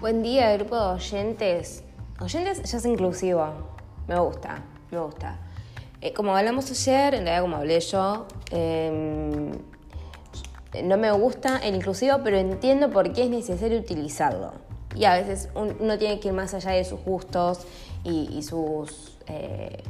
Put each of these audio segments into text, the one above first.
Buen día, grupo de oyentes. Oyentes ya es inclusivo. Me gusta, me gusta. Eh, como hablamos ayer, en realidad como hablé yo, em, no me gusta el inclusivo, pero entiendo por qué es necesario utilizarlo. Y a veces uno tiene que ir más allá de sus gustos y, sus eh,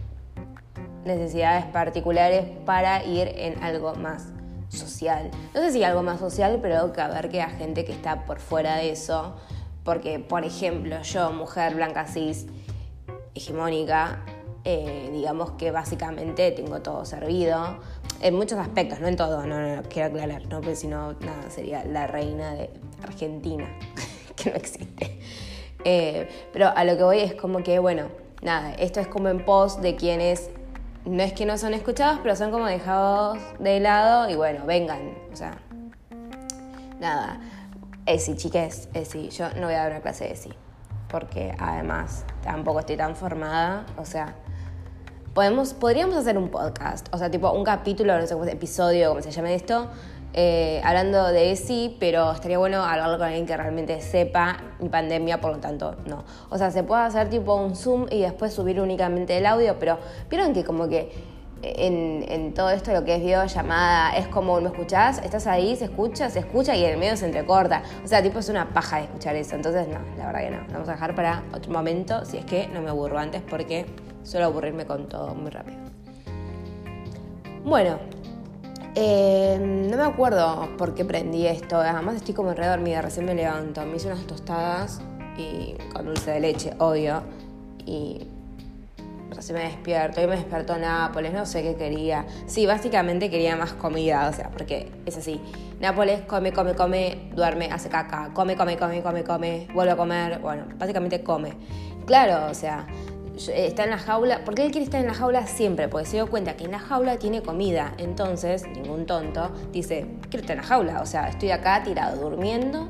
necesidades particulares para ir en algo más social. No sé si algo más social, pero que ver que hay gente que está por fuera de eso. Porque, por ejemplo, yo, mujer blanca cis, hegemónica, eh, digamos que básicamente tengo todo servido. En muchos aspectos, no en todo, no, no, quiero aclarar, no, porque si no, nada, sería la reina de Argentina, que no existe. Eh, pero a lo que voy es como que, bueno, nada, esto es como en pos de quienes no es que no son escuchados, pero son como dejados de lado y bueno, vengan, o sea, nada. ESI, chiques, ESI, yo no voy a dar una clase de ESI, porque además tampoco estoy tan formada, o sea, podemos, podríamos hacer un podcast, o sea, tipo un capítulo, no sé cómo episodio, como se llame esto, eh, hablando de ESI, pero estaría bueno hablarlo con alguien que realmente sepa mi pandemia, por lo tanto, no. O sea, se puede hacer tipo un Zoom y después subir únicamente el audio, pero vieron que como que en, todo esto lo que es videollamada es como, ¿me escuchás? ¿Estás ahí? ¿Se escucha? ¿Se escucha? Y en el medio se entrecorta. O sea, tipo es una paja de escuchar eso. Entonces, no, la verdad que no. Lo vamos a dejar para otro momento, si es que no me aburro antes, porque suelo aburrirme con todo muy rápido. Bueno, eh, no me acuerdo por qué prendí esto. Además estoy como re dormida, recién me levanto. Me hice unas tostadas y con dulce de leche, obvio. Y recién me despierto. Y me despertó Nápoles, no sé qué quería. Sí, básicamente quería más comida, o sea, porque es así. Nápoles come, come, come, duerme, hace caca. Come, come, come, come, come, vuelve a comer. Bueno, básicamente come. Claro, o sea, está en la jaula, porque él quiere estar en la jaula siempre, porque se dio cuenta que en la jaula tiene comida. Entonces, ningún tonto dice, quiero estar en la jaula, o sea, estoy acá tirado, durmiendo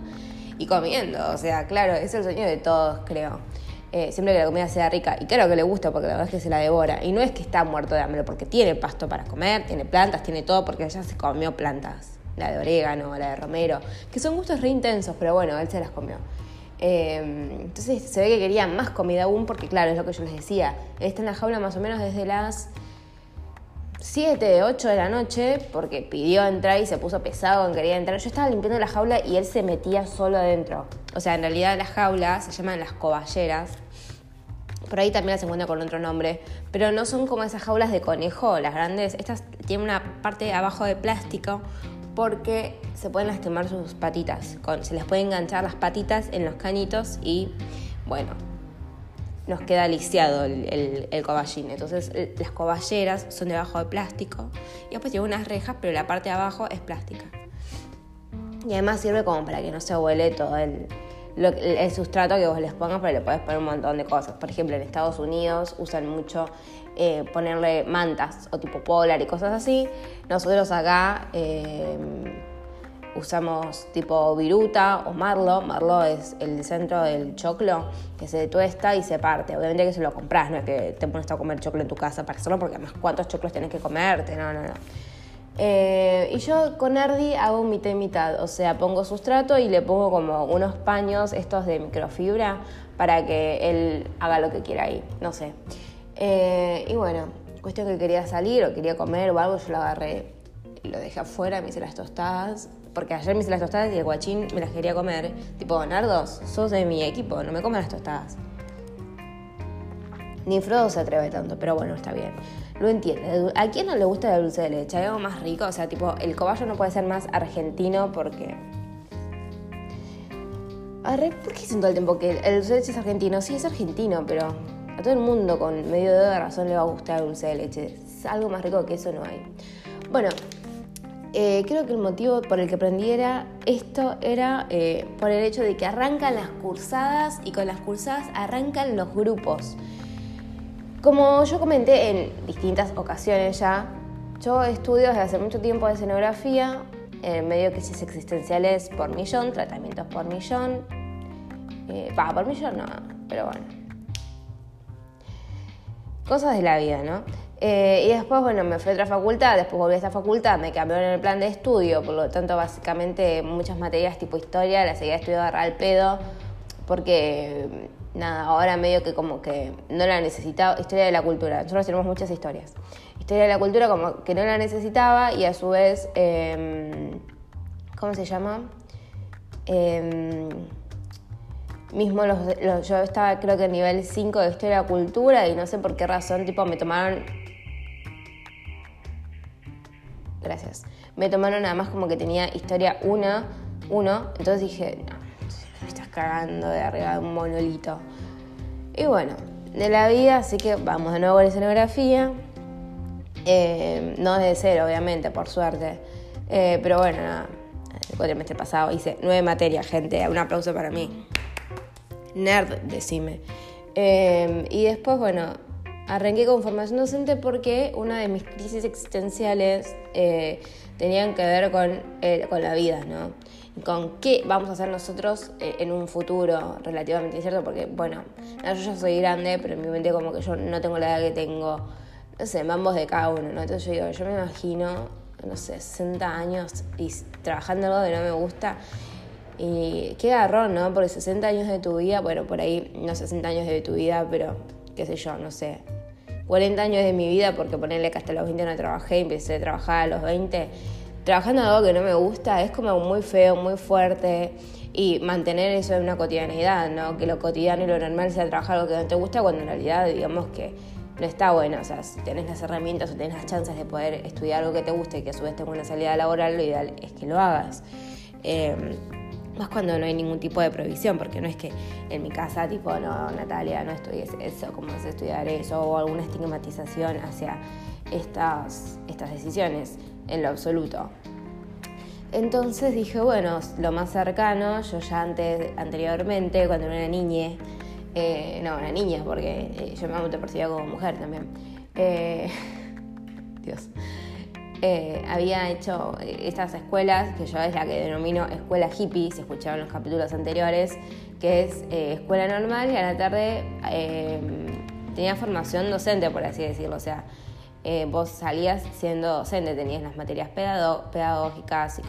y comiendo. O sea, claro, es el sueño de todos, creo. Eh, siempre que la comida sea rica. Y claro que le gusta, porque la verdad es que se la devora. Y no es que está muerto de hambre, porque tiene pasto para comer, tiene plantas, tiene todo, porque ella se comió plantas. La de orégano, la de romero, que son gustos re intensos, pero bueno, él se las comió. Em, entonces se ve que quería más comida aún porque, claro, es lo que yo les decía. Está en la jaula más o menos desde las 7, 8 de la noche porque pidió entrar y se puso pesado en quería entrar. Yo estaba limpiando la jaula y él se metía solo adentro. O sea, en realidad las jaulas se llaman las coballeras. Por ahí también las encuentro con otro nombre. Pero no son como esas jaulas de conejo, las grandes. Estas tienen una parte abajo de plástico porque se pueden lastimar sus patitas. se les puede enganchar las patitas en los canitos y, bueno, nos queda lisiado el, coballín. Entonces, las coballeras son debajo de plástico y después tiene unas rejas, pero la parte de abajo es plástica. Y además sirve como para que no se huele todo el, el sustrato que vos les pongas, pero le podés poner un montón de cosas. Por ejemplo, en Estados Unidos usan mucho eh, ponerle mantas o tipo polar y cosas así. Nosotros acá eh, usamos tipo viruta o marlo. Marlo es el centro del choclo que se tuesta y se parte. Obviamente que se lo compras, no es que te pones a comer choclo en tu casa para hacerlo, porque además cuántos choclos tienes que comerte, no, no, no. Eh, y yo con Erdi hago mitad y mitad, o sea, pongo sustrato y le pongo como unos paños estos de microfibra para que él haga lo que quiera ahí, no sé. Eh, y bueno, cuestión que quería salir o quería comer o algo, yo lo agarré lo dejé afuera, me hice las tostadas, porque ayer me hice las tostadas y el guachín me las quería comer. Tipo, Nardos, sos de mi equipo, no me comen las tostadas. Ni Frodo se atreve tanto, pero bueno, está bien. Lo entiende. ¿A quién no le gusta el dulce de leche? ¿Hay algo más rico? O sea, tipo, el cobayo no puede ser más argentino porque... ¿por qué dicen todo el tiempo que el dulce de leche es argentino? Sí, es argentino, pero a todo el mundo con medio dedo de razón le va a gustar el dulce de leche. Algo más rico que eso no hay. Bueno, eh, creo que el motivo por el que aprendiera esto era eh, por el hecho de que arrancan las cursadas y con las cursadas arrancan los grupos. Como yo comenté en distintas ocasiones ya, yo estudio desde hace mucho tiempo de escenografía, en medio crisis existenciales por millón, tratamientos por millón. Eh, por millón no, pero bueno cosas de la vida, ¿no? Eh, y después, bueno, me fui a otra facultad, después volví a esta facultad, me cambiaron el plan de estudio, por lo tanto, básicamente muchas materias tipo historia las seguía estudiando al pedo, porque nada, ahora medio que como que no la necesitaba, historia de la cultura, nosotros tenemos muchas historias, historia de la cultura como que no la necesitaba y a su vez, em, ¿cómo se llama? Em, mismo los, yo estaba creo que en nivel 5 de historia de la cultura y no sé por qué razón, tipo, me tomaron... Gracias. Me tomaron nada más como que tenía historia 1, 1, entonces dije, no, me estás cagando de arriba de un monolito. Y bueno, de la vida, así que vamos de nuevo con la escenografía. Eh, no desde cero, obviamente, por suerte. Eh, pero bueno, nada. El cuatrimestre pasado hice nueve materias, gente. Un aplauso para mí. Nerd, decime. Eh, y después, bueno, arranqué con formación docente porque una de mis crisis existenciales tenían que ver con, con la vida, ¿no? con qué vamos a hacer nosotros eh, en un futuro relativamente incierto, porque bueno, yo ya soy grande, pero en mi mente como que yo no tengo la edad que tengo, no sé, mambos de cada uno, ¿no? Entonces yo digo, yo me imagino, no sé, 60 años y trabajando algo que no me gusta. Y qué garrón, ¿no? Porque 60 años de tu vida, bueno, por ahí no 60 años de tu vida, pero qué sé yo, no sé. 40 años de mi vida, porque ponerle que hasta los 20 no trabajé, empecé a trabajar a los 20 trabajando algo que no me gusta es como muy feo, muy fuerte y mantener eso en una cotidianidad, ¿no? Que lo cotidiano y lo normal sea trabajar algo que no te gusta cuando en realidad digamos que no está bueno, o sea, si tenés las herramientas o tenés las chances de poder estudiar algo que te guste y que a su vez tenga una salida laboral, lo ideal es que lo hagas. Em, más cuando no hay ningún tipo de prohibición, porque no es que en mi casa, tipo, no, Natalia, no estudies eso, ¿cómo vas a estudiar eso? O alguna estigmatización hacia estas, estas decisiones en lo absoluto. Entonces dije, bueno, lo más cercano, yo ya antes, anteriormente, cuando era niña, eh, no, una niña, porque eh, yo me autopercibía como mujer también, eh, Dios, había hecho estas escuelas, que yo es la que denomino escuela hippie, se escucharon los capítulos anteriores, que es escuela normal y a la tarde tenía formación docente, por así decirlo, o sea, eh, vos salías siendo docente, tenías las materias pedagógicas,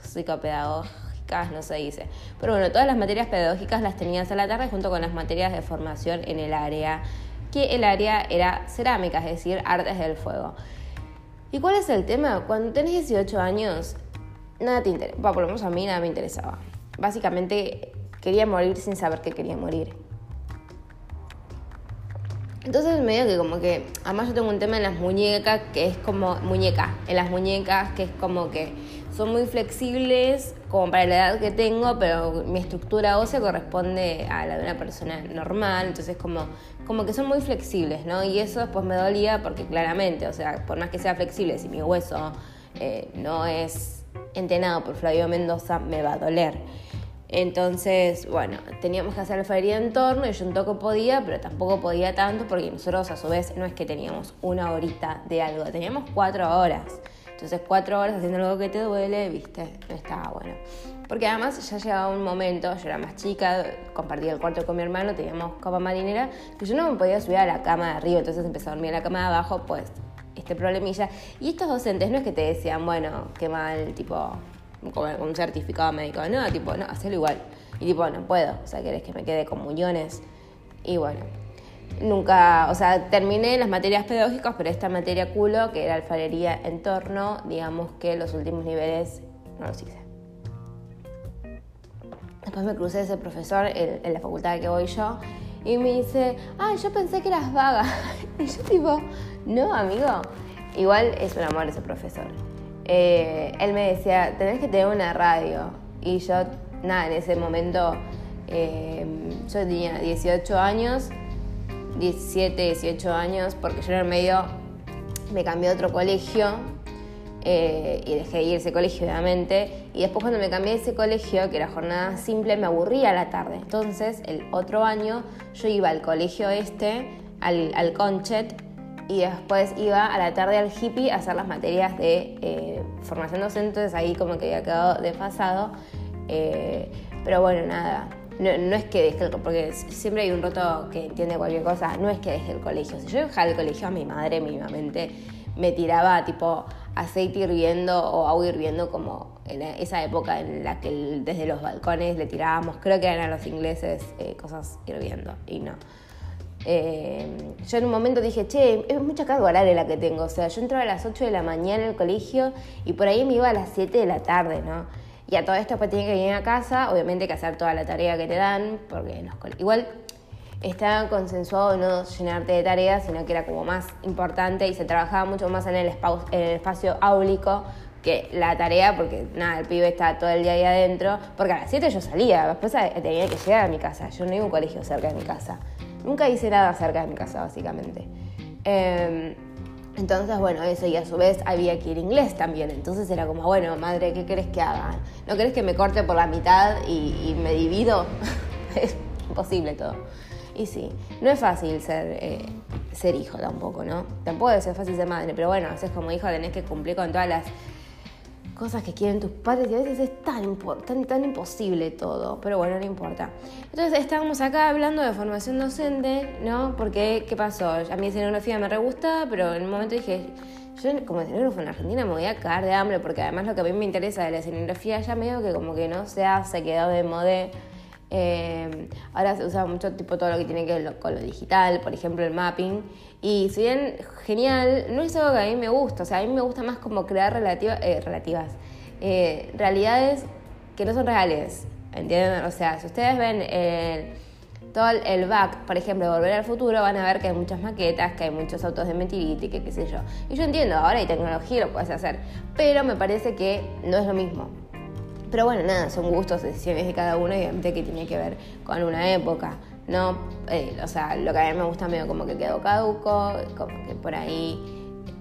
psicopedagógicas, no se dice. Pero bueno, todas las materias pedagógicas las tenías a la tarde junto con las materias de formación en el área, que el área era cerámica, es decir, artes del fuego. ¿Y cuál es el tema? Cuando tenés 18 años, nada te interesa, por lo menos a mí nada me interesaba. Básicamente quería morir sin saber que quería morir. Entonces medio que como que, además yo tengo un tema en las muñecas que es como, muñeca, en las muñecas que es como que son muy flexibles como para la edad que tengo, pero mi estructura ósea corresponde a la de una persona normal, entonces como, como que son muy flexibles, ¿no? Y eso después me dolía porque claramente, o sea, por más que sea flexible, si mi hueso eh, no es entrenado por Flavio Mendoza, me va a doler. Entonces, bueno, teníamos que hacer alfarería en torno y yo un toco podía, pero tampoco podía tanto porque nosotros a su vez no es que teníamos una horita de algo, teníamos cuatro horas. Entonces, cuatro horas haciendo algo que te duele, viste, no estaba bueno. Porque además ya llegaba un momento, yo era más chica, compartía el cuarto con mi hermano, teníamos cama marinera, que yo no me podía subir a la cama de arriba, entonces empecé a dormir en la cama de abajo, pues este problemilla. Y estos docentes no es que te decían, bueno, qué mal, tipo, como un certificado médico. No, tipo, no, hacelo igual. Y tipo, no puedo. O sea, querés que me quede con muñones. Y bueno, nunca, o sea, terminé las materias pedagógicas, pero esta materia culo, que era alfarería en torno, digamos que los últimos niveles no los hice. Después me crucé ese profesor en, la facultad que voy yo y me dice, ay, yo pensé que eras vaga. Y yo tipo, no, amigo. Igual es un amor ese profesor. Eh, él me decía, tenés que tener una radio. Y yo, nada, en ese momento, eh, yo tenía 18 años, 17, 18 años, porque yo en el medio me cambié a otro colegio eh, y dejé de ir a ese colegio, obviamente. Y después cuando me cambié a ese colegio, que era jornada simple, me aburría a la tarde. Entonces, el otro año yo iba al colegio este, al, al Conchet, y después iba a la tarde al hippie a hacer las materias de eh, formación docente, entonces ahí como que había quedado desfasado. Eh, pero bueno, nada, no, es que deje el porque siempre hay un roto que entiende cualquier cosa, no es que deje el colegio. Si yo dejara el colegio a mi madre mínimamente me tiraba tipo aceite hirviendo o agua hirviendo como en esa época en la que desde los balcones le tirábamos, creo que eran a los ingleses, eh, cosas hirviendo y no. Eh, yo en un momento dije, che, es mucha carga horaria la que tengo. O sea, yo entraba a las 8 de la mañana al colegio y por ahí me iba a las 7 de la tarde, ¿no? Y a todo esto después tenía que venir a casa, obviamente que hacer toda la tarea que te dan, porque igual estaba consensuado no llenarte de tareas, sino que era como más importante y se trabajaba mucho más en el, espacio, en el espacio áulico que la tarea, porque nada, el pibe estaba todo el día ahí adentro, porque a las 7 yo salía, después tenía que llegar a mi casa, yo no iba a un colegio cerca de mi casa. Nunca hice nada cerca de mi casa, básicamente. Em, entonces, bueno, eso, y a su vez había que ir inglés también. Entonces era como, bueno, madre, ¿qué querés que haga? ¿No querés que me corte por la mitad y, me divido? es imposible todo. Y sí, no es fácil ser, eh, ser hijo tampoco, ¿no? Tampoco es fácil ser madre, pero bueno, a veces como hijo tenés que cumplir con todas las cosas que quieren tus padres y a veces es tan, tan, tan imposible todo, pero bueno, no importa. Entonces estábamos acá hablando de formación docente, ¿no? Porque, ¿qué pasó? A mí escenografía me re gusta, pero en un momento dije, yo como escenógrafo en Argentina me voy a caer de hambre, porque además lo que a mí me interesa de la escenografía ya medio que como que no se hace, quedó de moda eh, ahora se usa mucho tipo todo lo que tiene que ver con lo digital, por ejemplo el mapping. Y si bien genial, no es algo que a mí me gusta. O sea, a mí me gusta más como crear eh, relativas eh, realidades que no son reales. ¿Entienden? O sea, si ustedes ven todo el back, por ejemplo, de Volver al Futuro, van a ver que hay muchas maquetas, que hay muchos autos de mentiriti, que qué sé yo. Y yo entiendo, ahora hay tecnología, lo puedes hacer. Pero me parece que no es lo mismo. Pero bueno, nada, son gustos, decisiones de cada uno y obviamente que tiene que ver con una época. No, eh, o sea, lo que a mí me gusta medio como que quedó caduco, como que por ahí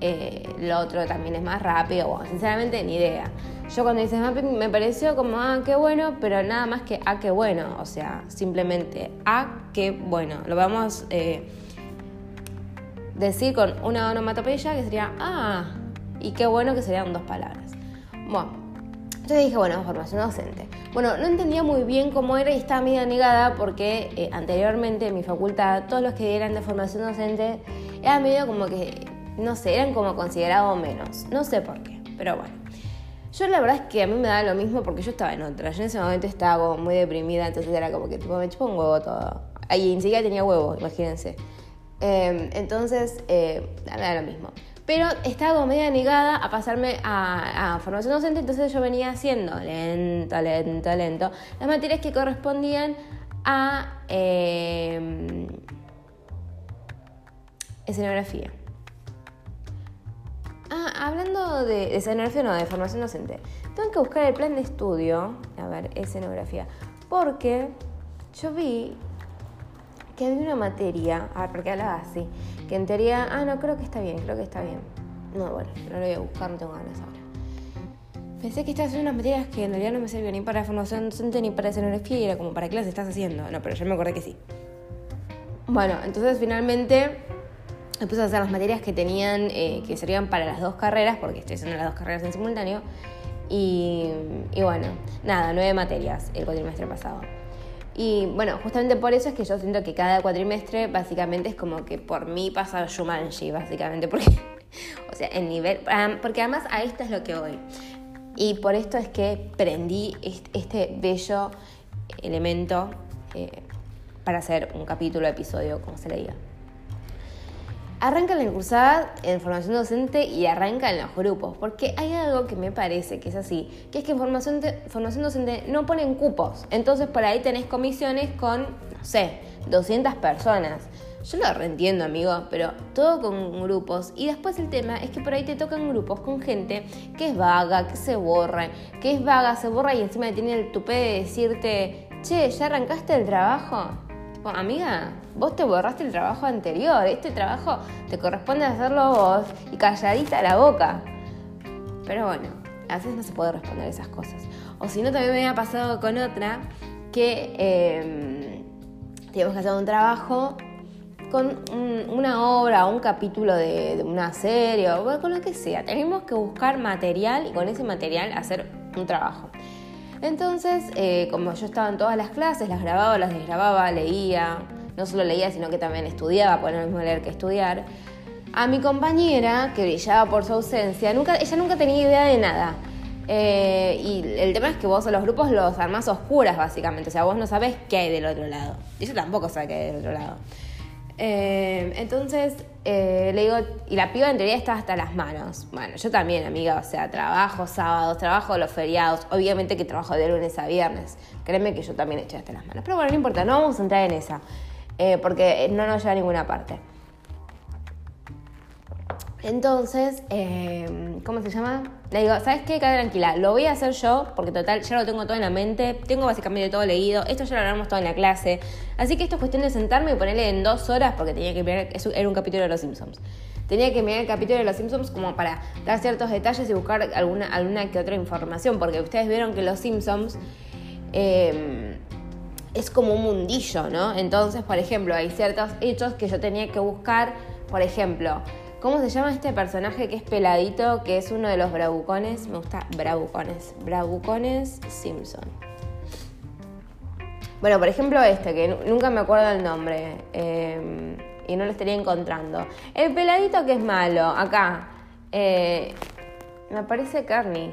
eh, lo otro también es más rápido. Bueno, sinceramente ni idea. Yo cuando hice mapping me pareció como, ah, qué bueno, pero nada más que, ah, qué bueno. O sea, simplemente, ah, qué bueno. Lo vamos eh, decir con una onomatopeya que sería, ah, y qué bueno que serían dos palabras. Bueno, entonces dije, bueno, formación docente. Bueno, no entendía muy bien cómo era y estaba medio negada porque eh, anteriormente en mi facultad todos los que eran de formación docente eran medio como que, no sé, eran como considerados menos. No sé por qué, pero bueno. Yo la verdad es que a mí me da lo mismo porque yo estaba en otra. Yo en ese momento estaba muy deprimida, entonces era como que tipo, me chupo un huevo todo. Ahí ni siquiera tenía huevo, imagínense. Em, entonces, eh, me da lo mismo. Pero estaba como media negada a pasarme a, formación docente, entonces yo venía haciendo lento, lento, lento las materias que correspondían a em, escenografía. Ah, hablando de, escenografía, no, de formación docente. Tengo que buscar el plan de estudio, a ver, escenografía, porque yo vi que había una materia, a ver, porque hablaba así, que en teoría, ah, no, creo que está bien, creo que está bien. No, bueno, no lo voy a buscar, no tengo ganas ahora. Pensé que estas son unas materias que en realidad no me servían ni para formación docente ni para escenografía y era como, ¿para qué las estás haciendo? No, pero yo me acordé que sí. Bueno, entonces finalmente me puse a hacer las materias que tenían, eh, que servían para las dos carreras, porque estoy haciendo las dos carreras en simultáneo. Y, y bueno, nada, nueve materias el cuatrimestre pasado. Y bueno, justamente por eso es que yo siento que cada cuatrimestre básicamente es como que por mí pasa Shumanji, básicamente, porque, o sea, el nivel, porque además a esto es lo que voy. Y por esto es que prendí este bello elemento eh, para hacer un capítulo, episodio, como se le diga. Arranca la cursada en formación docente y arranca en los grupos, porque hay algo que me parece que es así, que es que en formación, formación docente no ponen cupos, entonces por ahí tenés comisiones con, no sé, 200 personas. Yo lo reentiendo, amigo, pero todo con grupos. Y después el tema es que por ahí te tocan grupos con gente que es vaga, que se borra, que es vaga, se borra y encima tiene el tupé de decirte, che, ¿ya arrancaste el trabajo? Amiga, vos te borraste el trabajo anterior, este trabajo te corresponde hacerlo vos y calladita la boca. Pero bueno, a veces no se puede responder esas cosas. O si no, también me había pasado con otra que eh, teníamos que hacer un trabajo con una obra o un capítulo de, de, una serie o con lo que sea. Tenemos que buscar material y con ese material hacer un trabajo. Entonces, eh, como yo estaba en todas las clases, las grababa, las desgrababa, leía, no solo leía, sino que también estudiaba, es lo mismo leer que estudiar. A mi compañera, que brillaba por su ausencia, nunca, ella nunca tenía idea de nada. Eh, y el tema es que vos los grupos los armás oscuras, básicamente. O sea, vos no sabés qué hay del otro lado. Y ella tampoco sabe qué hay del otro lado. Eh, entonces eh, le digo, y la piba en teoría está hasta las manos. Bueno, yo también, amiga, o sea, trabajo sábados, trabajo los feriados, obviamente que trabajo de lunes a viernes. Créeme que yo también estoy hasta las manos. Pero bueno, no importa, no vamos a entrar en esa, porque no nos lleva a ninguna parte. Entonces, eh, ¿cómo se llama? Le digo, ¿sabes qué? Quédate tranquila, lo voy a hacer yo, porque total, ya lo tengo todo en la mente, tengo básicamente todo leído, esto ya lo hablamos todo en la clase, así que esto es cuestión de sentarme y ponerle en dos horas, porque tenía que mirar, era un capítulo de Los Simpsons. Tenía que mirar el capítulo de Los Simpsons como para dar ciertos detalles y buscar alguna, alguna que otra información, porque ustedes vieron que Los Simpsons... Eh, es como un mundillo, ¿no? Entonces, por ejemplo, hay ciertos hechos que yo tenía que buscar, por ejemplo, ¿Cómo se llama este personaje que es peladito, que es uno de los bravucones? Me gusta bravucones. Bravucones Simpson. Bueno, por ejemplo este, que nunca me acuerdo el nombre em, y no lo estaría encontrando. El peladito que es malo, acá. Eh, me parece Carney.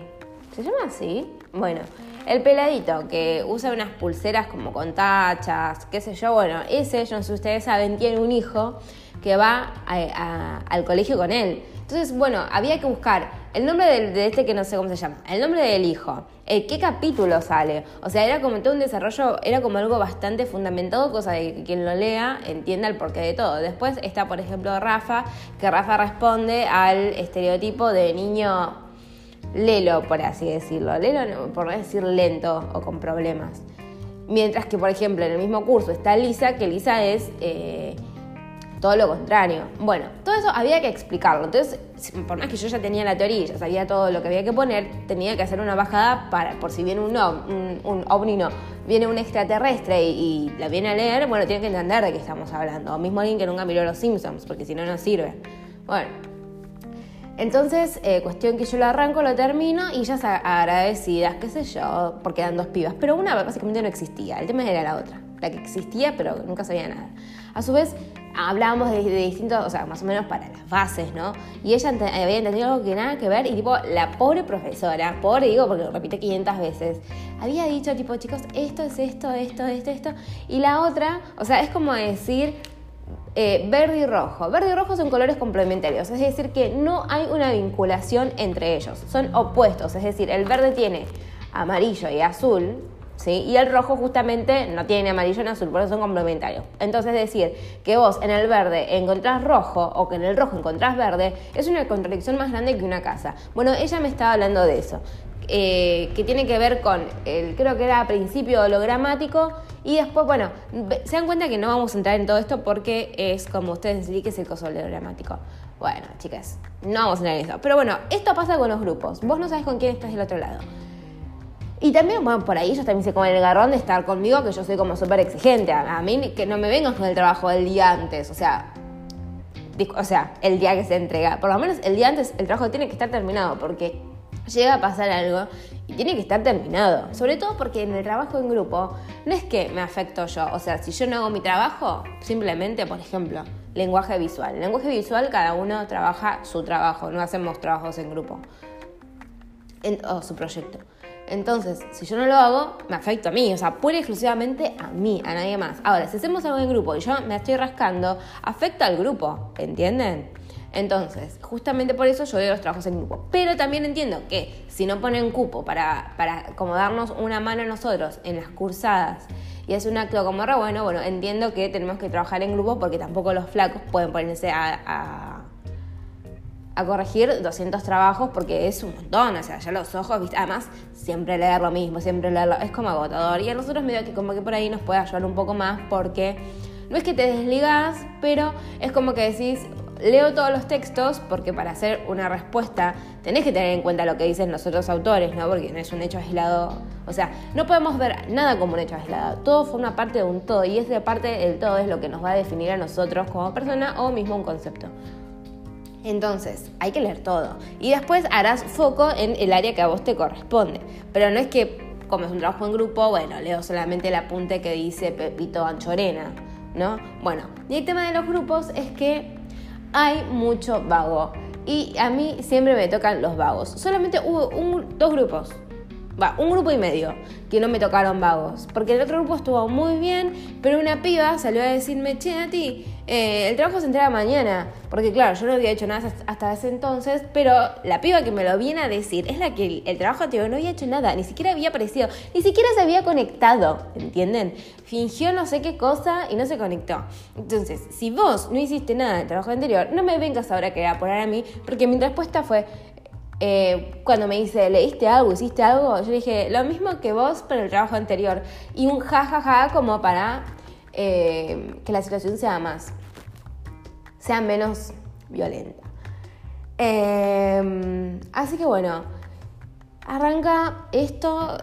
¿Se llama así? Bueno, el peladito que usa unas pulseras como con tachas, qué sé yo, bueno, ese, yo no sé si ustedes saben, tiene un hijo que va al colegio con él. Entonces, bueno, había que buscar el nombre de, este que no sé cómo se llama, el nombre del hijo, el qué capítulo sale. O sea, era como todo un desarrollo, era como algo bastante fundamentado, cosa de que quien lo lea entienda el porqué de todo. Después está, por ejemplo, Rafa, que Rafa responde al estereotipo de niño lelo, por así decirlo. Lelo, por decir lento o con problemas. Mientras que, por ejemplo, en el mismo curso está Lisa, que Lisa es... Eh, todo lo contrario. Bueno, todo eso había que explicarlo. Entonces, por más que yo ya tenía la teoría, ya sabía todo lo que había que poner, tenía que hacer una bajada para, por si viene un, un, un ovni, no, viene un extraterrestre y, la viene a leer, bueno, tiene que entender de qué estamos hablando. O mismo alguien que nunca miró Los Simpsons, porque si no, no sirve. Bueno. Entonces, eh, cuestión que yo lo arranco, lo termino y ya agradecidas, qué sé yo, porque eran dos pibas. Pero una básicamente no existía, el tema era la otra, la que existía pero nunca sabía nada. A su vez, hablábamos de, distintos, o sea, más o menos para las bases, ¿no? Y ella había entendido algo que nada que ver y tipo, la pobre profesora, pobre digo porque lo repite 500 veces, había dicho tipo, chicos, esto es esto, esto, esto, esto, y la otra, o sea, es como decir... Eh, verde y rojo. Verde y rojo son colores complementarios, es decir, que no hay una vinculación entre ellos, son opuestos, es decir, el verde tiene amarillo y azul, y el rojo justamente no tiene amarillo ni azul, por eso son complementarios. Entonces decir que vos en el verde encontrás rojo o que en el rojo encontrás verde es una contradicción más grande que una casa. Bueno, ella me estaba hablando de eso. Eh, que tiene que ver con, el, creo que era principio hologramático, y después, bueno, se dan cuenta que no vamos a entrar en todo esto porque es como ustedes decís que es el coso hologramático. Bueno, chicas, no vamos a entrar en eso. Pero bueno, esto pasa con los grupos. Vos no sabes con quién estás del otro lado. Y también, bueno, por ahí ellos también se comen el garrón de estar conmigo, que yo soy como súper exigente. A, mí que no me vengan con el trabajo del día antes, o sea, o sea, el día que se entrega. Por lo menos el día antes el trabajo tiene que estar terminado, porque llega a pasar algo y tiene que estar terminado. Sobre todo porque en el trabajo en grupo no es que me afecto yo. O sea, si yo no hago mi trabajo, simplemente, por ejemplo, lenguaje visual. En lenguaje visual cada uno trabaja su trabajo, no hacemos trabajos en grupo. o su proyecto. Entonces, si yo no lo hago, me afecta a mí, o sea, pura exclusivamente a mí, a nadie más. Ahora, si hacemos algo en grupo y yo me estoy rascando, afecta al grupo, ¿entienden? Entonces, justamente por eso yo doy los trabajos en grupo. Pero también entiendo que si no ponen cupo para, para como darnos una mano a nosotros en las cursadas y es un acto como re bueno, bueno, entiendo que tenemos que trabajar en grupo porque tampoco los flacos pueden ponerse a corregir 200 trabajos porque es un montón, o sea, ya los ojos, ¿viste? además siempre leer lo mismo, siempre leerlo, es como agotador y a nosotros medio que como que por ahí nos puede ayudar un poco más porque no es que te desligas, pero es como que decís, leo todos los textos porque para hacer una respuesta tenés que tener en cuenta lo que dicen los otros autores, ¿no? Porque no es un hecho aislado. O sea, no podemos ver nada como un hecho aislado. Todo forma parte de un todo y esa parte del todo es lo que nos va a definir a nosotros como persona o mismo un concepto. Entonces, hay que leer todo. Y después harás foco en el área que a vos te corresponde. Pero no es que, como es un trabajo en grupo, bueno, leo solamente el apunte que dice Pepito Anchorena, ¿no? Bueno, y el tema de los grupos es que hay mucho vago. Y a mí siempre me tocan los vagos. Solamente hubo dos grupos va, un grupo y medio que no me tocaron vagos. Porque el otro grupo estuvo muy bien, pero una piba salió a decirme, che, a ti, eh, el trabajo se entrega mañana. Porque claro, yo no había hecho nada hasta ese entonces, pero la piba que me lo viene a decir es la que el, trabajo anterior no había hecho nada, ni siquiera había aparecido, ni siquiera se había conectado, ¿entienden? Fingió no sé qué cosa y no se conectó. Entonces, si vos no hiciste nada del trabajo anterior, no me vengas ahora a querer apurar a mí, porque mi respuesta fue, eh, cuando me dice, ¿leíste algo? ¿Hiciste algo? Yo dije, lo mismo que vos, pero el trabajo anterior. Y un jajaja ja, ja, como para eh, que la situación sea más, sea menos violenta. Eh, así que bueno, arranca esto,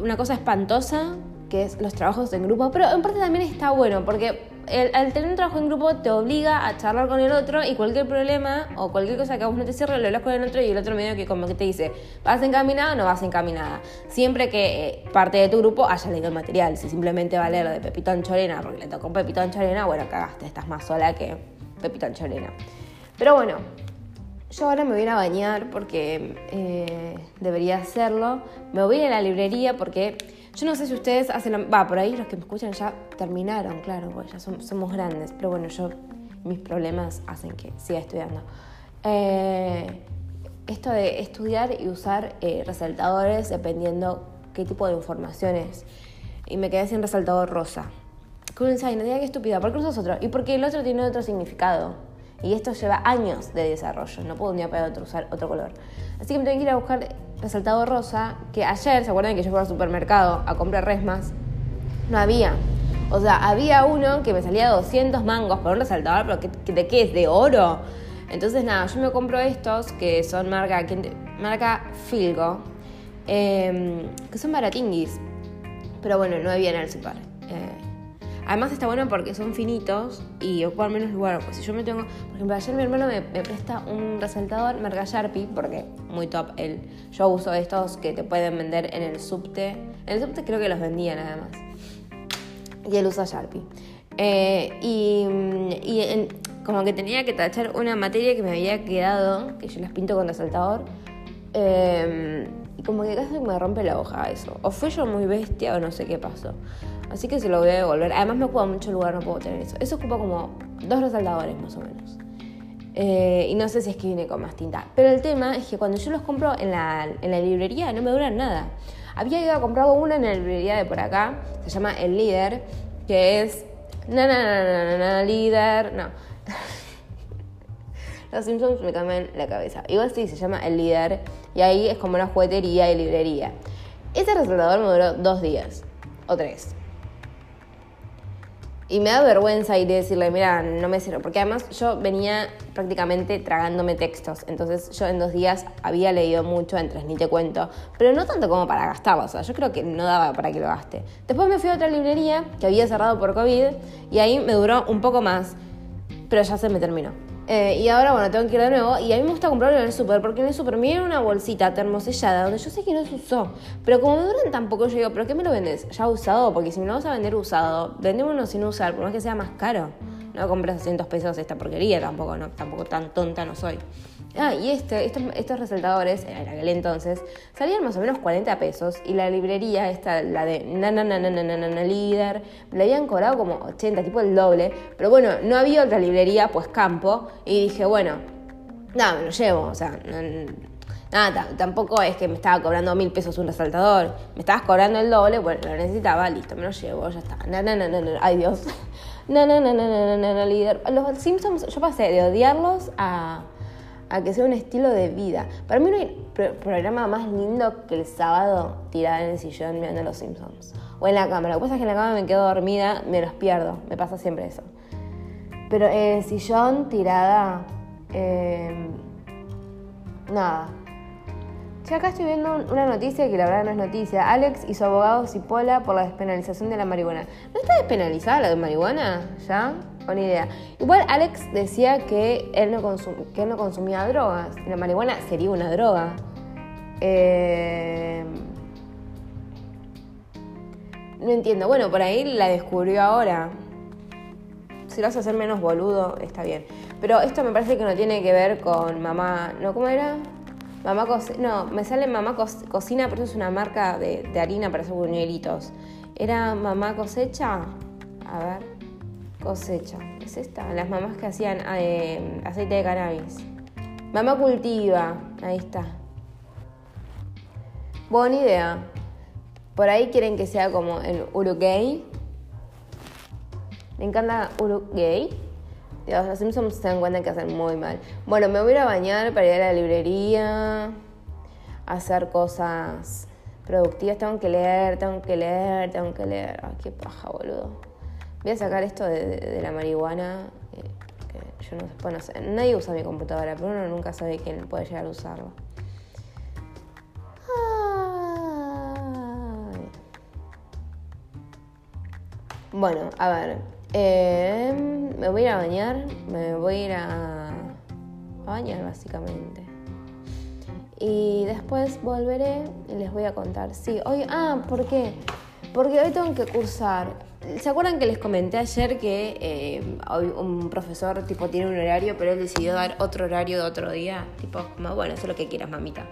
una cosa espantosa, que es los trabajos en grupo, pero en parte también está bueno, porque al tener un trabajo en grupo te obliga a charlar con el otro y cualquier problema o cualquier cosa que a vos no te cierre, lo hablas con el otro y el otro medio que como que te dice, ¿vas encaminada o no vas encaminada? Siempre que eh, parte de tu grupo haya leído el material. Si simplemente va a leer de Pepitón Chorena porque le tocó Pepitón Chorena, bueno, cagaste, estás más sola que Pepitón Chorena. Pero bueno, yo ahora me voy a ir a bañar porque eh, debería hacerlo. Me voy a ir a la librería porque yo no sé si ustedes hacen... Va, por ahí los que me escuchan ya terminaron, claro, pues ya somos grandes. Pero bueno, yo... Mis problemas hacen que siga estudiando. Eh, esto de estudiar y usar eh, resaltadores dependiendo qué tipo de informaciones. Y me quedé sin resaltador rosa. Con un no diga qué estúpida, ¿por qué usas otro? Y porque el otro tiene otro significado. Y esto lleva años de desarrollo, no puedo un día para otro usar otro color. Así que me tengo que ir a buscar resaltado rosa, que ayer, ¿se acuerdan que yo fui al supermercado a comprar resmas? No había. O sea, había uno que me salía 200 mangos por un resaltador, pero ¿de qué es? ¿De oro? Entonces, nada, yo me compro estos que son marca, marca Filgo, em, que son baratinguis. Pero bueno, no había en el super. Eh, Además está bueno porque son finitos y ocupan menos lugar. Pues si yo me tengo, por ejemplo, ayer mi hermano me, presta un resaltador marca Sharpie, porque muy top él. Yo uso estos que te pueden vender en el subte. En el subte creo que los vendían además. Y él usa Sharpie. Eh, y, como que tenía que tachar una materia que me había quedado, que yo las pinto con resaltador. Eh, como que casi me rompe la hoja eso. O fui yo muy bestia o no sé qué pasó. Así que se lo voy a devolver. Además me ocupa mucho lugar, no puedo tener eso. Eso ocupa como dos resaltadores más o menos. Eh, y no sé si es que viene con más tinta. Pero el tema es que cuando yo los compro en la, en la librería no me duran nada. Había ido a comprar uno en la librería de por acá. Se llama El Líder. Que es... No, no, no, no, no, líder. No. Los Simpsons me cambian la cabeza. Igual sí, se llama El Líder. Y ahí es como una juguetería y librería. Ese resaltador me duró dos días. O tres. Y me da vergüenza ir y decirle, mira, no me sirve. Porque además yo venía prácticamente tragándome textos. Entonces yo en dos días había leído mucho, en ni te cuento. Pero no tanto como para gastarlo. O sea, yo creo que no daba para que lo gaste. Después me fui a otra librería que había cerrado por COVID. Y ahí me duró un poco más. Pero ya se me terminó. Eh, y ahora, bueno, tengo que ir de nuevo. Y a mí me gusta comprarlo en el súper, porque en el súper viene una bolsita termosellada donde yo sé que no se usó. Pero como me duran tan poco, yo digo, ¿pero qué me lo vendes? ¿Ya usado? Porque si me lo vas a vender usado, vendémonos sin usar, por más que sea más caro. No compras 600 pesos esta porquería tampoco, no, tampoco tan tonta no soy. Ah, y este, estos, resaltadores, en aquel entonces, salían más o menos 40 pesos y la librería, esta, la de na na na na na na, na líder, le habían cobrado como 80, tipo el doble. Pero bueno, no había otra librería, pues campo, y dije, bueno, nada, me lo llevo, o sea, nada, tampoco es que me estaba cobrando mil pesos un resaltador, me estabas cobrando el doble, bueno, lo necesitaba, listo, me lo llevo, ya está. Na, na, na, na, na, ay Dios. Na, na, na, na, na, na, na, líder. Los Simpsons, yo pasé de odiarlos a a que sea un estilo de vida. Para mí no hay programa más lindo que el sábado tirada en el sillón mirando Los Simpsons. O en la cama. Lo que pasa es que en la cama me quedo dormida, me los pierdo. Me pasa siempre eso. Pero en el sillón tirada... Eh, nada. Ya acá estoy viendo una noticia que la verdad no es noticia. Alex y su abogado Cipola por la despenalización de la marihuana. ¿No está despenalizada la de marihuana ya? Con idea. Igual Alex decía que él no, que no consumía drogas. la marihuana sería una droga. Eh, no entiendo. Bueno, por ahí la descubrió ahora. Si lo vas a hacer menos boludo, está bien. Pero esto me parece que no tiene que ver con mamá. ¿No? ¿Cómo era? Mamá. No, me sale mamá cocina, pero eso es una marca de, harina para hacer buñuelitos. ¿Era mamá cosecha? A ver. Cosecha. ¿Es esta? Las mamás que hacían eh, aceite de cannabis. Mamá cultiva. Ahí está. Buena idea. Por ahí quieren que sea como el Uruguay. Me encanta Uruguay. Dios, los Simpsons se dan cuenta que hacen muy mal. Bueno, me voy a ir a bañar para ir a la librería, hacer cosas productivas. Tengo que leer, tengo que leer, tengo que leer. Ay, qué paja, boludo. Voy a sacar esto de, la marihuana. Eh, yo no, sé. Nadie usa mi computadora, pero uno nunca sabe quién puede llegar a usarlo. Bueno, a ver. Eh, me voy a ir a bañar. Me voy a ir a, bañar, básicamente. Y después volveré y les voy a contar. Sí, hoy. Ah, ¿por qué? Porque hoy tengo que cursar. ¿Se acuerdan que les comenté ayer que eh, un profesor tipo tiene un horario, pero él decidió dar otro horario de otro día? Tipo, bueno, eso es lo que quieras, mamita.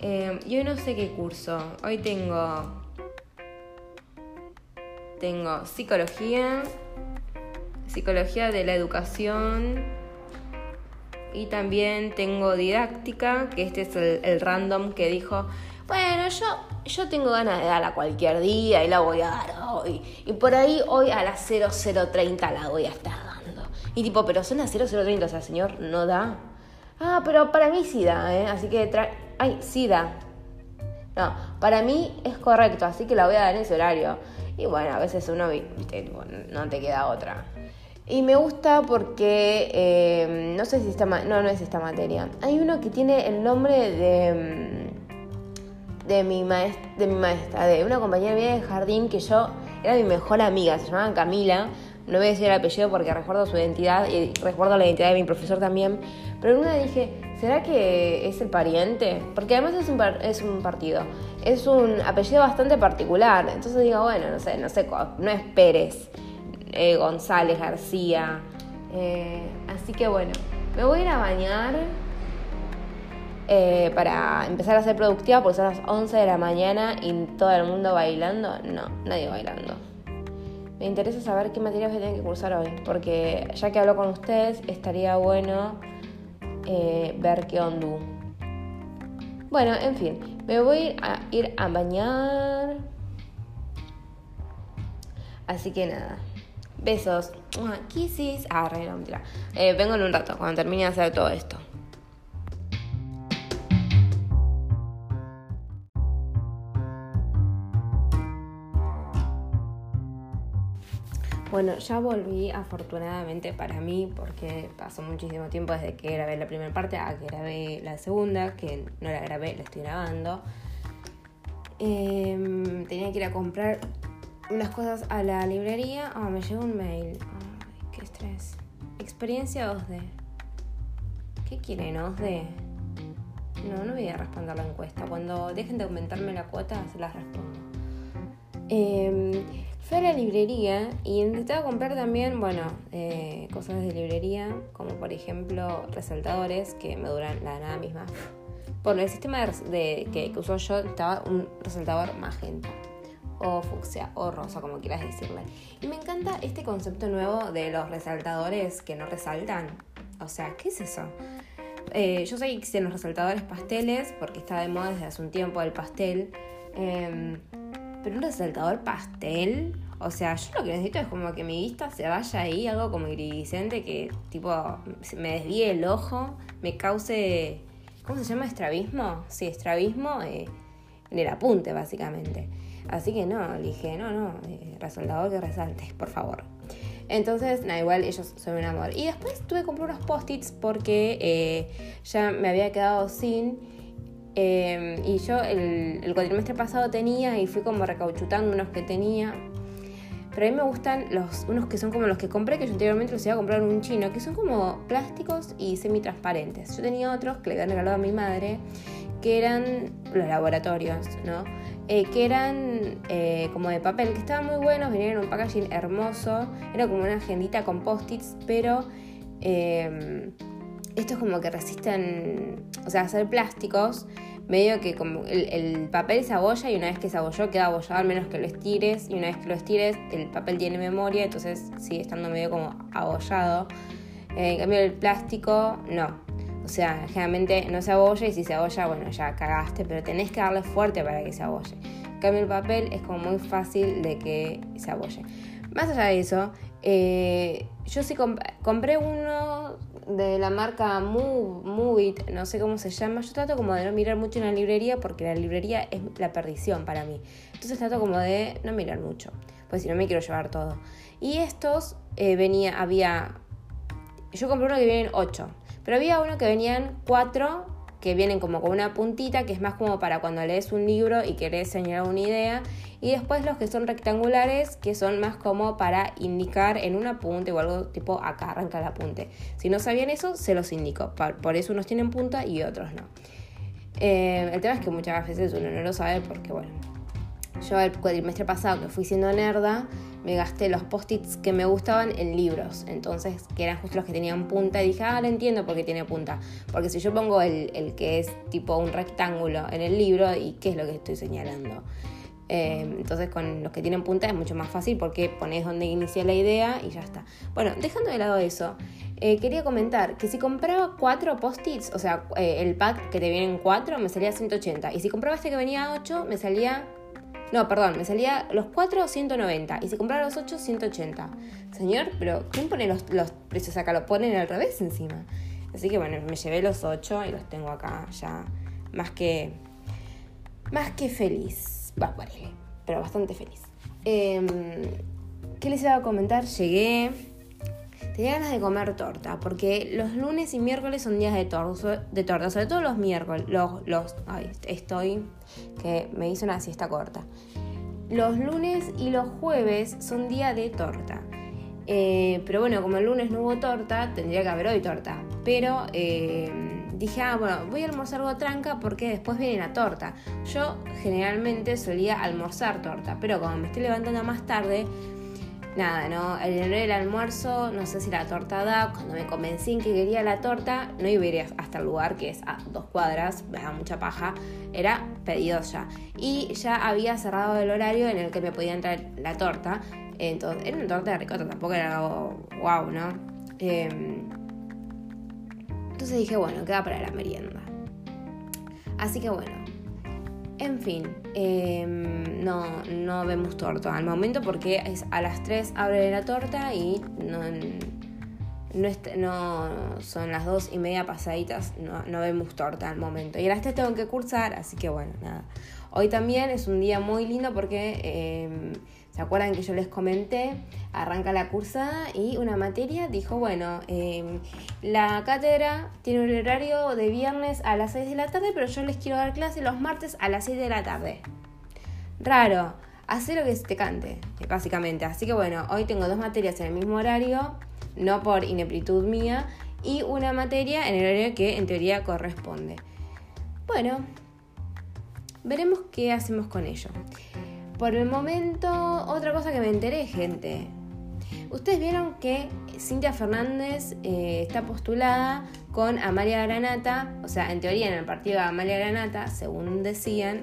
Eh, yo no sé qué curso. Hoy tengo tengo psicología, psicología de la educación y también tengo didáctica, que este es el, random que dijo, bueno, yo, yo tengo ganas de darla cualquier día y la voy a dar hoy. Y por ahí hoy a las 0030 la voy a estar dando. Y tipo, pero son las 0030, o sea, señor, no da. Ah, pero para mí sí da, ¿eh? Así que, ay, sí da. No, para mí es correcto, así que la voy a dar en ese horario. Y bueno, a veces uno, no te queda otra. Y me gusta porque, eh, no sé si está, no, no es esta materia. Hay uno que tiene el nombre de, mm, de, mi, maestra, de mi maestra, de una compañera mía de jardín que yo era mi mejor amiga, se llamaba Camila. No voy a decir el apellido porque recuerdo su identidad y recuerdo la identidad de mi profesor también. Pero en una dije, ¿será que es el pariente? Porque además es un, es un partido es un apellido bastante particular. Entonces digo, bueno, no sé, no sé, no es Pérez, eh, González, García. Eh, así que bueno, me voy a ir a bañar eh, para empezar a ser productiva porque son las 11 de la mañana y todo el mundo bailando. No, nadie bailando. Me interesa saber qué materias voy a tener que cursar hoy, porque ya que hablo con ustedes, estaría bueno ver qué onda. Bueno, en fin, me voy a ir a bañar. Así que nada. Besos. Kisses. Ah, re, no. Eh, vengo en un rato, cuando termine de hacer todo esto. Bueno, ya volví afortunadamente para mí porque pasó muchísimo tiempo desde que grabé la primera parte a que grabé la segunda, que no la grabé, la estoy grabando. Em, tenía que ir a comprar unas cosas a la librería. Ah, me llegó un mail. Ay, qué estrés. Experiencia 2D. ¿Qué quieren, OSD? No, no voy a responder la encuesta. Cuando dejen de aumentarme la cuota, se las respondo. Eh, Fui a la librería y intentaba comprar también, bueno, eh, cosas de librería, como por ejemplo resaltadores que me duran la nada misma. Bueno, el sistema de, que, que uso yo estaba un resaltador magenta o fucsia o rosa, como quieras decirle. Y me encanta este concepto nuevo de los resaltadores que no resaltan. O sea, ¿qué es eso? Eh, yo que existen los resaltadores pasteles porque está de moda desde hace un tiempo el pastel. Em, pero un resaltador pastel, o sea, yo lo que necesito es como que mi vista se vaya ahí, algo como iridiscente, que tipo me desvíe el ojo, me cause, ¿cómo se llama? Estrabismo. Sí, estrabismo eh, en el apunte, básicamente. Así que no, dije, no, no, eh, resaltador que resalte, por favor. Entonces, nada, igual ellos son un amor. Y después tuve que comprar unos post-its porque eh, ya me había quedado sin Em, y yo el, cuatrimestre pasado tenía y fui como recauchutando unos que tenía. Pero a mí me gustan los, unos que son como los que compré, que yo anteriormente los iba a comprar en un chino, que son como plásticos y semi-transparentes. Yo tenía otros que le habían regalado a mi madre, que eran los laboratorios, ¿no? Eh, que eran eh, como de papel, que estaban muy buenos, venían en un packaging hermoso, era como una agendita con post-its, pero eh, estos como que resisten, o sea, hacer plásticos, medio que como el, papel se abolla y una vez que se abolló queda abollado al menos que lo estires y una vez que lo estires el papel tiene memoria, entonces sigue estando medio como abollado. Eh, en cambio el plástico no. O sea, generalmente no se abolla y si se abolla, bueno, ya cagaste, pero tenés que darle fuerte para que se abolle. En cambio el papel es como muy fácil de que se abolle. Más allá de eso, eh, yo sí compré uno de la marca Move, no sé cómo se llama. Yo trato como de no mirar mucho en la librería porque la librería es la perdición para mí. Entonces trato como de no mirar mucho, pues si no me quiero llevar todo. Y estos eh, venía, había. Yo compré uno que vienen 8, pero había uno que venían 4 que vienen como con una puntita, que es más como para cuando lees un libro y querés señalar una idea, y después los que son rectangulares, que son más como para indicar en un apunte o algo tipo acá arranca el apunte. Si no sabían eso, se los indico, por eso unos tienen punta y otros no. Eh, el tema es que muchas veces uno no lo sabe porque, bueno, yo el cuatrimestre pasado que fui siendo nerda, me gasté los post-its que me gustaban en libros. Entonces, que eran justo los que tenían punta. Y dije, ah, lo entiendo porque tiene punta. Porque si yo pongo el, que es tipo un rectángulo en el libro, ¿y qué es lo que estoy señalando? Eh, entonces con los que tienen punta es mucho más fácil porque pones donde inicia la idea y ya está. Bueno, dejando de lado eso, eh, quería comentar que si compraba cuatro post-its, o sea, eh, el pack que te vienen cuatro, me salía 180. Y si compraba este que venía 8, me salía no, perdón, me salía los 4, 190. Y si compraba los 8, 180. Señor, pero ¿quién pone los, precios acá? Lo ponen al revés encima. Así que bueno, me llevé los 8 y los tengo acá ya más que. Más que feliz. Va, vale, pero bastante feliz. Em, ¿Qué les iba a comentar? Llegué. Tenía ganas de comer torta, porque los lunes y miércoles son días de, de torta, sobre todo los miércoles. Los, los, ay, estoy que me hizo una siesta corta. Los lunes y los jueves son día de torta. Eh, pero bueno, como el lunes no hubo torta, tendría que haber hoy torta. Pero eh, dije, ah, bueno, voy a almorzar algo tranca porque después viene la torta. Yo generalmente solía almorzar torta, pero como me estoy levantando más tarde, nada, ¿no? El horario del almuerzo, no sé si la torta da, cuando me convencí en que quería la torta, no iba a ir hasta el lugar, que es a dos cuadras, me mucha paja, era pedido ya. Y ya había cerrado el horario en el que me podía entrar la torta, entonces era una torta de ricota, tampoco era algo wow, ¿no? Em, entonces dije, bueno, queda para la merienda. Así que bueno, en fin, em, no, no vemos torta al momento porque es a las 3 abre la torta y no, no, son las 2 y media pasaditas, no, no vemos torta al momento. Y a las 3 tengo que cursar, así que bueno, nada. Hoy también es un día muy lindo porque em, ¿Se acuerdan que yo les comenté? Arranca la cursada y una materia dijo, bueno, em, la cátedra tiene un horario de viernes a las 6 de la tarde, pero yo les quiero dar clase los martes a las 6 de la tarde. Raro, hacer lo que te cante, básicamente. Así que bueno, hoy tengo dos materias en el mismo horario, no por ineptitud mía, y una materia en el horario que en teoría corresponde. Bueno, veremos qué hacemos con ello. Por el momento, otra cosa que me enteré, gente. Ustedes vieron que Cintia Fernández eh, está postulada con Amalia Granata, o sea, en teoría en el partido de Amalia Granata, según decían,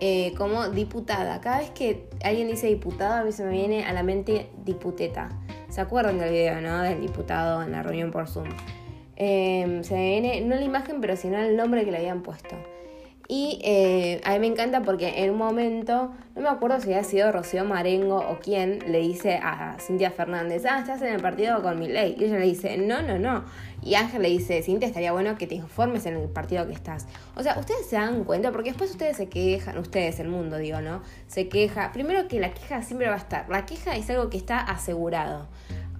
eh, como diputada. Cada vez que alguien dice diputado, a mí se me viene a la mente diputeta. ¿Se acuerdan del video, no? Del diputado en la reunión por Zoom. Eh, se me viene, no la imagen, pero sino el nombre que le habían puesto. Y eh, a mí me encanta porque en un momento, no me acuerdo si había sido Rocío Marengo o quién, le dice a Cintia Fernández, ah, estás en el partido con mi ley. Y ella le dice, no, no, no. Y Ángel le dice, Cintia, estaría bueno que te informes en el partido que estás. O sea, ustedes se dan cuenta, porque después ustedes se quejan, ustedes, el mundo, digo, ¿no? Se queja. Primero que la queja siempre va a estar. La queja es algo que está asegurado.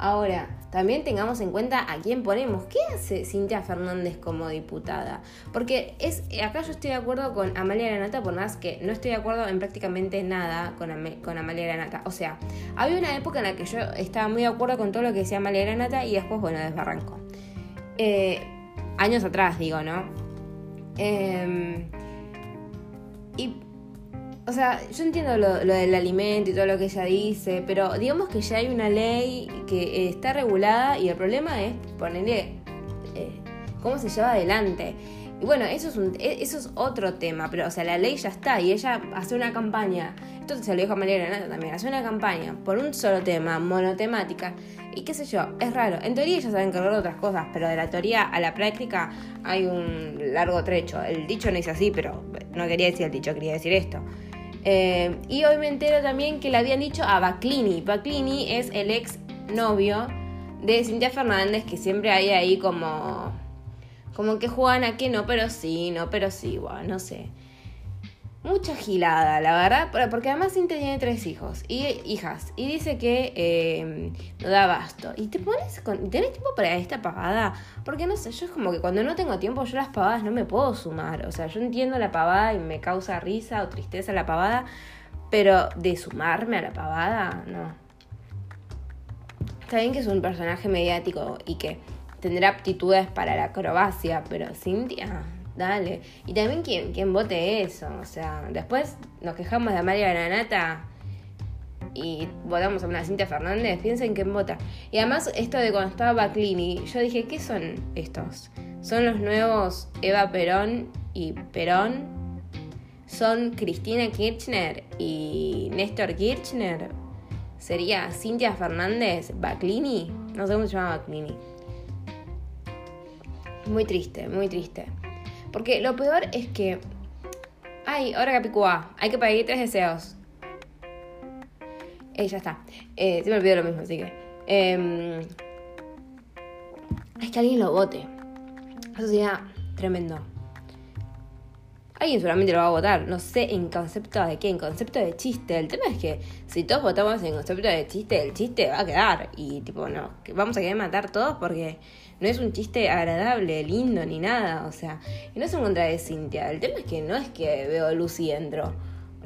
Ahora, también tengamos en cuenta a quién ponemos. ¿Qué hace Cintia Fernández como diputada? Porque es acá yo estoy de acuerdo con Amalia Granata, por más que no estoy de acuerdo en prácticamente nada con, con Amalia Granata. O sea, había una época en la que yo estaba muy de acuerdo con todo lo que decía Amalia Granata y después, bueno, desbarrancó. Eh, años atrás, digo, ¿no? Em, y o sea, yo entiendo lo, del alimento y todo lo que ella dice, pero digamos que ya hay una ley que está regulada y el problema es ponerle eh, cómo se lleva adelante. Y bueno, eso es, un, e, eso es otro tema, pero o sea, la ley ya está y ella hace una campaña, esto se lo dijo a María Granata también, hace una campaña por un solo tema, monotemática, y qué sé yo, es raro. En teoría ella sabe encargar de otras cosas, pero de la teoría a la práctica hay un largo trecho. El dicho no es así, pero no quería decir el dicho, quería decir esto. Eh, y hoy me entero también que le habían dicho a Baclini. Baclini es el ex novio de Cintia Fernández, que siempre hay ahí como como que juegan a que no, pero sí, no, pero sí, bueno, no sé. Mucha gilada, la verdad, porque además Cintia tiene tres hijos y hijas y dice que eh, no da abasto. Y te pones. ¿Tenés tiempo para esta pagada? Porque no sé, yo es como que cuando no tengo tiempo, yo las pavadas no me puedo sumar. O sea, yo entiendo la pavada y me causa risa o tristeza la pavada, pero de sumarme a la pavada, no. Está bien que es un personaje mediático y que tendrá aptitudes para la acrobacia, pero Cintia, dale. Y también quien, quien vote eso, o sea, después nos quejamos de María Granata y votamos a una Cintia Fernández, piensen quién vota. Y además esto de cuando estaba Baclini, yo dije, ¿qué son estos? ¿Son los nuevos Eva Perón y Perón? ¿Son Cristina Kirchner y Néstor Kirchner? ¿Sería Cintia Fernández Baclini? No sé cómo se llama Baclini. Muy triste, muy triste. Porque lo peor es que. Ay, ahora Capicúa, hay que pedir tres deseos. Eh, ya está. Eh, se me olvidó lo mismo, así que. Eh, es que alguien lo vote. Eso sería tremendo. Alguien seguramente lo va a votar. No sé en concepto de qué, en concepto de chiste. El tema es que si todos votamos en concepto de chiste, el chiste va a quedar. Y tipo, no, vamos a querer matar todos porque no es un chiste agradable, lindo ni nada, o sea, y no es en contra de Cintia, el tema es que no es que veo luz y entro.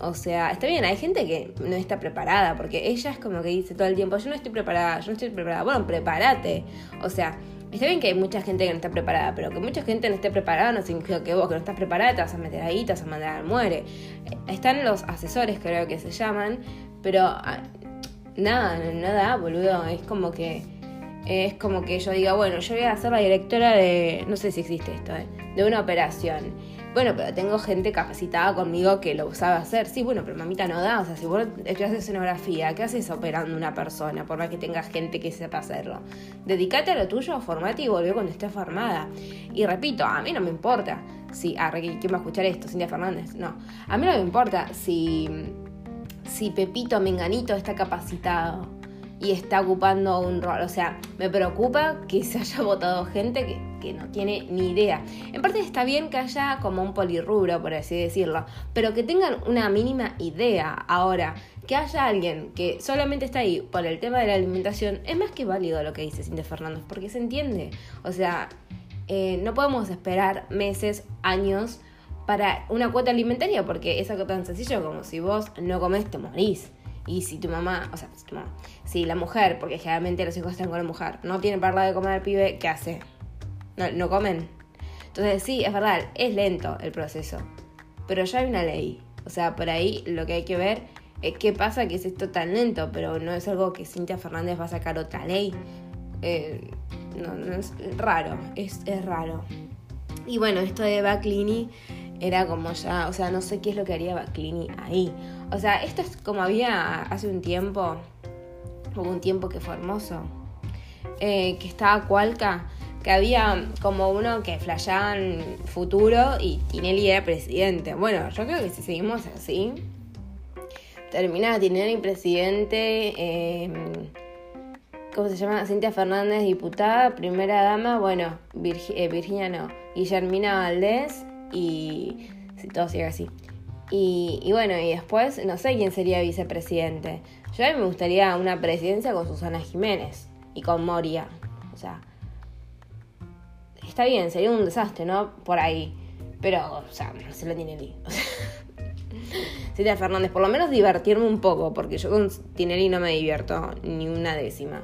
O sea, está bien, hay gente que no está preparada, porque ella es como que dice todo el tiempo, yo no estoy preparada, yo no estoy preparada. Bueno, prepárate. O sea, está bien que hay mucha gente que no está preparada, pero que mucha gente no esté preparada no significa que vos que no estás preparada te vas a meter ahí, te vas a mandar al muere. Están los asesores, creo que se llaman, pero ah, nada, nada, boludo. Es como que es como que yo diga, bueno, yo voy a ser la directora de, no sé si existe esto, ¿eh? de una operación. Bueno, pero tengo gente capacitada conmigo que lo sabe hacer. Sí, bueno, pero mamita no da. O sea, si vos estudias escenografía, ¿qué haces operando una persona? Por más que tengas gente que sepa hacerlo. Dedicate a lo tuyo, formate y volvé cuando estés formada. Y repito, a mí no me importa si. Ah, ¿quién va a escuchar esto? Cintia Fernández. No. A mí no me importa si. Si Pepito Menganito está capacitado y está ocupando un rol. O sea, me preocupa que se haya votado gente que, no tiene ni idea. En parte está bien que haya como un polirrubro, por así decirlo, pero que tengan una mínima idea. Ahora, que haya alguien que solamente está ahí por el tema de la alimentación, es más que válido lo que dice Cintia Fernández, porque se entiende. O sea, eh, no podemos esperar meses, años para una cuota alimentaria, porque es algo tan sencillo como si vos no comés, te morís. Y si tu mamá, o sea, si, la mujer, porque generalmente los hijos están con la mujer, no tiene para de comer pibe, ¿qué hace? No, no comen. Entonces sí, es verdad, es lento el proceso. Pero ya hay una ley. O sea, por ahí lo que hay que ver es qué pasa que es esto tan lento, pero no es algo que Cintia Fernández va a sacar otra ley. Eh, no, no, es raro, es, es raro. Y bueno, esto de Baclini era como ya, o sea, no sé qué es lo que haría Baclini ahí. O sea, esto es como había hace un tiempo, hubo un tiempo que fue hermoso, eh, que estaba Cualca, que había como uno que flashaban futuro y Tinelli era presidente. Bueno, yo creo que si seguimos así, termina Tinelli presidente, eh, ¿cómo se llama? Cintia Fernández, diputada, primera dama, bueno, eh, Virginia no, Guillermina Valdés y si todo sigue así. Y, bueno, y después no sé quién sería vicepresidente. Yo a mí me gustaría una presidencia con Susana Jiménez y con Moria. O sea, está bien, sería un desastre, ¿no? Por ahí. Pero, o sea, se lo tiene ahí. Cintia Fernández, por lo menos divertirme un poco, porque yo con Tinelli no me divierto ni una décima.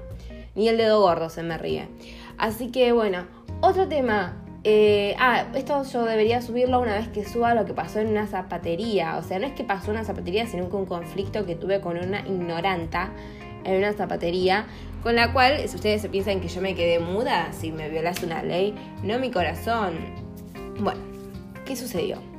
Ni el dedo gordo se me ríe. Así que bueno, otro tema eh, ah, esto yo debería subirlo una vez que suba lo que pasó en una zapatería. O sea, no es que pasó en una zapatería, sino que un conflicto que tuve con una ignoranta en una zapatería. Con la cual, si ustedes se piensan que yo me quedé muda, si me violas una ley, no mi corazón. Bueno, ¿qué sucedió?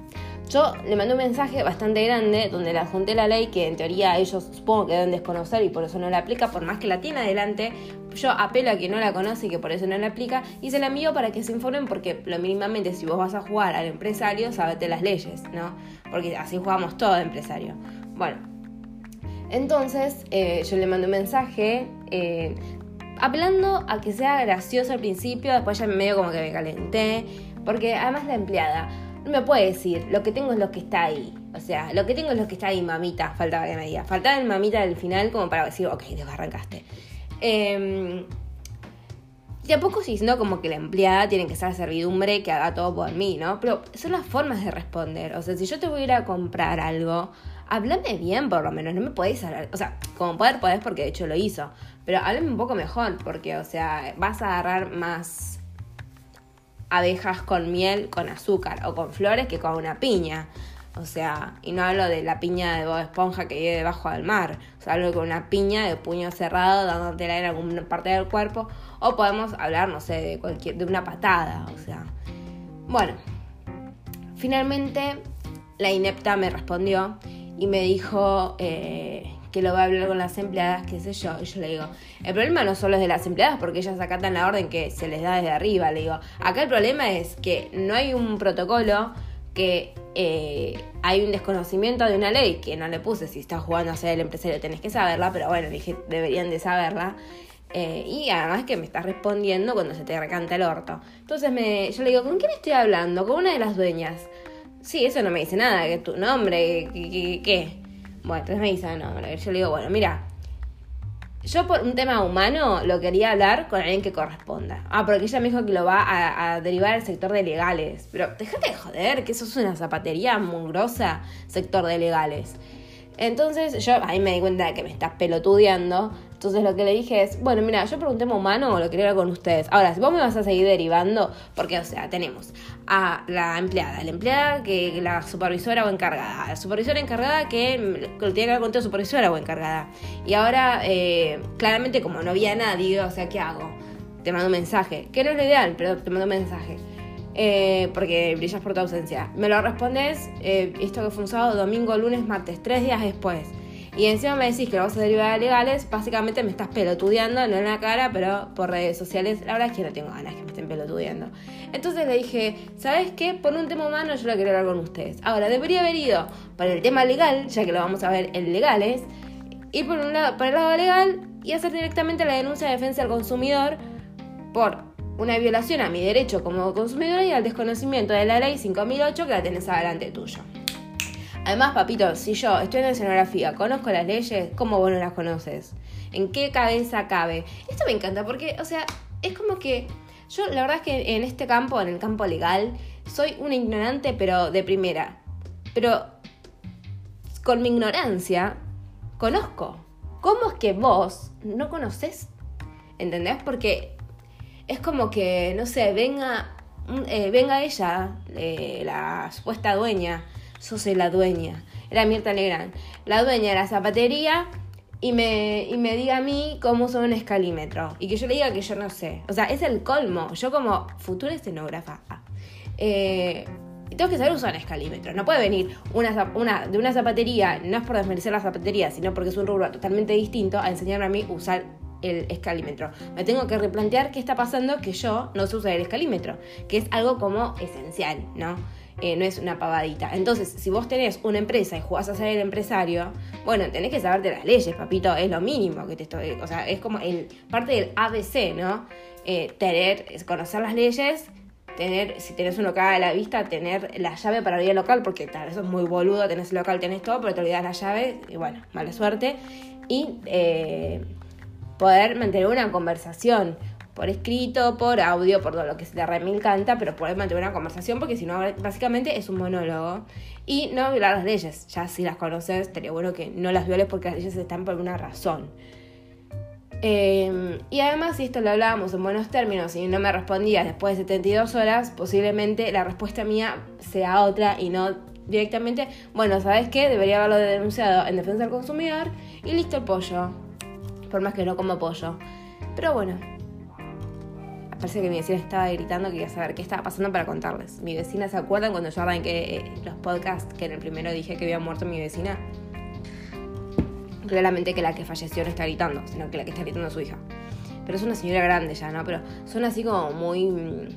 Yo le mandé un mensaje bastante grande donde le adjunté la ley que en teoría ellos supongo que deben desconocer y por eso no la aplica, por más que la tiene adelante. Yo apelo a quien no la conoce y que por eso no la aplica y se la envío para que se informen porque lo mínimamente si vos vas a jugar al empresario, sabete las leyes, ¿no? Porque así jugamos todo empresario. Bueno, entonces eh, yo le mandé un mensaje eh, apelando a que sea gracioso al principio, después ya medio como que me calenté, porque además la empleada me puede decir, lo que tengo es lo que está ahí. O sea, lo que tengo es lo que está ahí, mamita. Faltaba que me diga. Faltaba el mamita del final como para decir, ok, desbarrancaste. Eh, y tampoco si no como que la empleada tiene que ser servidumbre que haga todo por mí, ¿no? Pero son las formas de responder. O sea, si yo te voy a ir a comprar algo, háblame bien por lo menos. No me podéis hablar. O sea, como poder podés porque de hecho lo hizo. Pero háblame un poco mejor porque, o sea, vas a agarrar más abejas con miel, con azúcar o con flores que con una piña. O sea, y no hablo de la piña de Bob Esponja que vive debajo del mar. O sea, hablo con una piña de puño cerrado dándotela en alguna parte del cuerpo. O podemos hablar, no sé, de cualquier, de una patada. O sea. Bueno. Finalmente, la inepta me respondió y me dijo eh, que lo va a hablar con las empleadas, qué sé yo. Y yo le digo, el problema no solo es de las empleadas porque ellas acatan la orden que se les da desde arriba. Le digo, acá el problema es que no hay un protocolo que eh, hay un desconocimiento de una ley que no le puse. Si estás jugando a ser el empresario tenés que saberla, pero bueno, dije, deberían de saberla. Eh, y además que me estás respondiendo cuando se te recanta el orto. Entonces me, yo le digo, ¿con quién estoy hablando? Con una de las dueñas. Sí, eso no me dice nada, que tu nombre, que. Bueno, entonces me dice, no, yo le digo, bueno, mira, yo por un tema humano lo quería hablar con alguien que corresponda. Ah, porque ella me dijo que lo va a, derivar al sector de legales. Pero déjate de joder, que eso es una zapatería mugrosa, sector de legales. Entonces yo ahí me di cuenta de que me estás pelotudeando. Entonces lo que le dije es, bueno, mira, yo pregunté a humano lo quería hablar con ustedes. Ahora, si vos me vas a seguir derivando, porque, o sea, tenemos a la empleada, la empleada que la supervisora o encargada, la supervisora encargada que, lo tiene que ver con tu supervisora o encargada. Y ahora, eh, claramente, como no había nadie, o sea, ¿qué hago? Te mando un mensaje, que no es lo ideal, pero te mando un mensaje. Eh, porque brillas por tu ausencia. Me lo respondes, eh, esto que fue un sábado, domingo, lunes, martes, tres días después. Y encima me decís que lo vas a derivar a legales, básicamente me estás pelotudeando, no en la cara, pero por redes sociales. La verdad es que no tengo ganas que me estén pelotudeando. Entonces le dije, ¿sabes qué? Por un tema humano yo lo quería hablar con ustedes. Ahora, debería haber ido para el tema legal, ya que lo vamos a ver en legales, ir por, un lado, por el lado legal y hacer directamente la denuncia de defensa del consumidor por una violación a mi derecho como consumidora y al desconocimiento de la ley 5008 que la tenés adelante tuyo. Además, papito, si yo estoy en escenografía, conozco las leyes, ¿cómo vos no las conoces? ¿En qué cabeza cabe? Esto me encanta porque, o sea, es como que yo la verdad es que en este campo, en el campo legal, soy una ignorante pero de primera. Pero con mi ignorancia, conozco. ¿Cómo es que vos no conoces? ¿Entendés? Porque es como que, no sé, venga, eh, venga ella, eh, la supuesta dueña, soy la dueña, era Mirta Legrand, la dueña de la zapatería y me, y me diga a mí cómo son un escalímetro y que yo le diga que yo no sé. O sea, es el colmo. Yo como futura escenógrafa. Eh, tengo que saber usar un escalímetro. No puede venir una, de una zapatería, no es por desmerecer la zapatería, sino porque es un rubro totalmente distinto, a enseñarme a mí usar el escalímetro. Me tengo que replantear qué está pasando que yo no sé usar el escalímetro, que es algo como esencial, ¿no? Eh, no es una pavadita. Entonces, si vos tenés una empresa y jugás a ser el empresario, bueno, tenés que saberte las leyes, papito, es lo mínimo que te estoy. O sea, es como el parte del ABC, ¿no? Eh, tener, conocer las leyes, tener, si tenés un local a la vista, tener la llave para abrir el local, porque tal, eso es muy boludo, tenés el local, tenés todo, pero te olvidas la llave, y bueno, mala suerte. Y eh, poder mantener una conversación por escrito, por audio, por todo lo que se te remil canta, pero poder mantener una conversación porque si no, básicamente es un monólogo. Y no violar las leyes. Ya si las conoces, estaría bueno que no las violes porque las leyes están por una razón. Em, y además, si esto lo hablábamos en buenos términos y no me respondías después de 72 horas, posiblemente la respuesta mía sea otra y no directamente, bueno, ¿sabes qué? Debería haberlo denunciado en defensa del consumidor y listo el pollo. Por más que no como pollo. Pero bueno, parece que mi vecina estaba gritando que quería saber qué estaba pasando para contarles. Mi vecina se acuerdan cuando yo arranqué eh, los podcasts que en el primero dije que había muerto mi vecina. Claramente que la que falleció no está gritando, sino que la que está gritando es su hija. Pero es una señora grande ya, ¿no? Pero son así como muy mm,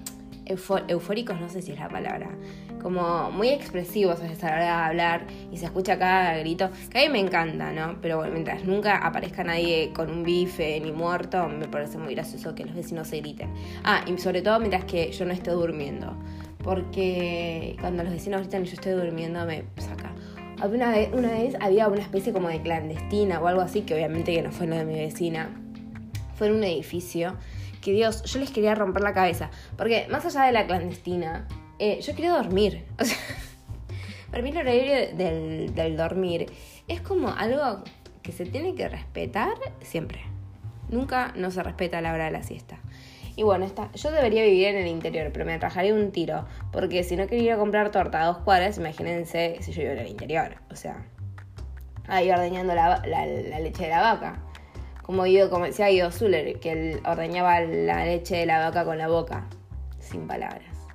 eufóricos, no sé si es la palabra como muy expresivos a la hora de hablar y se escucha cada grito, que a mí me encanta, ¿no? Pero bueno, mientras nunca aparezca nadie con un bife ni muerto, me parece muy gracioso que los vecinos se griten. Ah, y sobre todo mientras que yo no esté durmiendo, porque cuando los vecinos gritan y yo estoy durmiendo me saca. Una vez, una vez había una especie como de clandestina o algo así, que obviamente que no fue lo de mi vecina, fue en un edificio Dios, yo les quería romper la cabeza, porque más allá de la clandestina, eh, yo quiero dormir. Para mí el horario del, del dormir es como algo que se tiene que respetar siempre. Nunca no se respeta la hora de la siesta. Y bueno, esta, yo debería vivir en el interior, pero me atrajaría un tiro. Porque si no quería comprar torta a dos cuadras, imagínense si yo vivo en el interior. O sea, ahí ordeñando la, leche de la vaca. Como, yo, como decía Guido Zuller, que él ordeñaba la leche de la vaca con la boca. Sin palabras.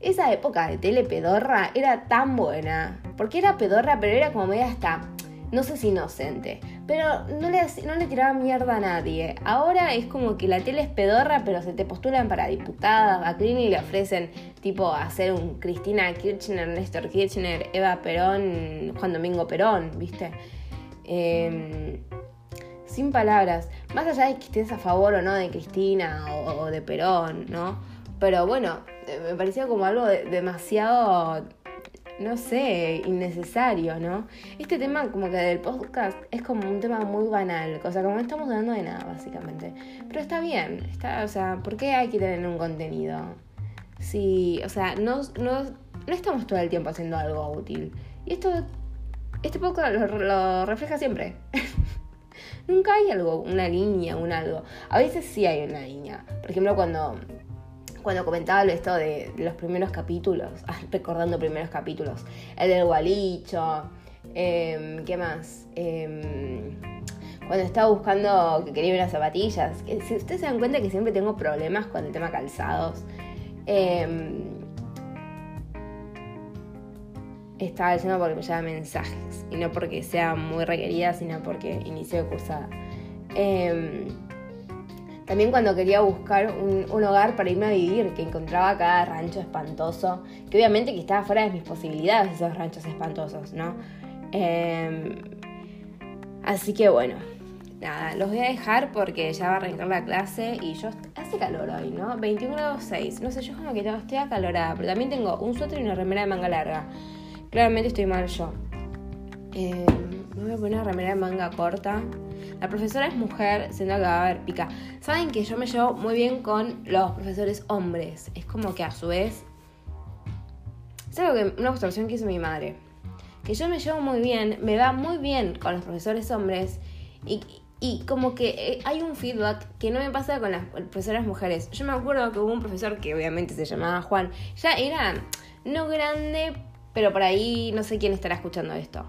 Esa época de tele pedorra era tan buena. Porque era pedorra, pero era como media hasta, no sé si inocente. Pero no le, no le tiraba mierda a nadie. Ahora es como que la tele es pedorra, pero se te postulan para diputada. A Clini le ofrecen tipo hacer un Cristina Kirchner, Néstor Kirchner, Eva Perón, Juan Domingo Perón, ¿viste? Em, sin palabras. Más allá de que estés a favor o no de Cristina o de Perón, ¿no? Pero bueno, me parecía como algo demasiado, no sé, innecesario, ¿no? Este tema como que del podcast es como un tema muy banal, o sea, como no estamos hablando de nada, básicamente. Pero está bien, está, o sea, ¿por qué hay que tener un contenido? Sí, o sea, no, no, no estamos todo el tiempo haciendo algo útil. Y esto, este podcast lo refleja siempre. Nunca hay algo, una línea, un algo. A veces sí hay una línea. Por ejemplo, cuando cuando comentaba esto de, los primeros capítulos, recordando primeros capítulos, el del gualicho, em, ¿qué más? Em, cuando estaba buscando que quería unas zapatillas, si ustedes se dan cuenta que siempre tengo problemas con el tema calzados, em, estaba diciendo porque me llevan mensajes y no porque sea muy requerida, sino porque inició de cursada. También cuando quería buscar un, hogar para irme a vivir, que encontraba cada rancho espantoso, que obviamente que estaba fuera de mis posibilidades esos ranchos espantosos, ¿no? Em, así que bueno, nada, los voy a dejar porque ya va a arrancar la clase y yo hace calor hoy, ¿no? 21 grados 6, no sé, yo como que estoy acalorada, pero también tengo un suéter y una remera de manga larga. Claramente estoy mal yo. Eh, me voy a poner una remera de manga corta la profesora es mujer, siendo que va a haber pica. Saben que yo me llevo muy bien con los profesores hombres. Es como que a su vez. Es algo que una observación que hizo mi madre. Que yo me llevo muy bien, me va muy bien con los profesores hombres. Y, como que eh, hay un feedback que no me pasa con las profesoras mujeres. Yo me acuerdo que hubo un profesor que obviamente se llamaba Juan. Ya era no grande, pero por ahí no sé quién estará escuchando esto.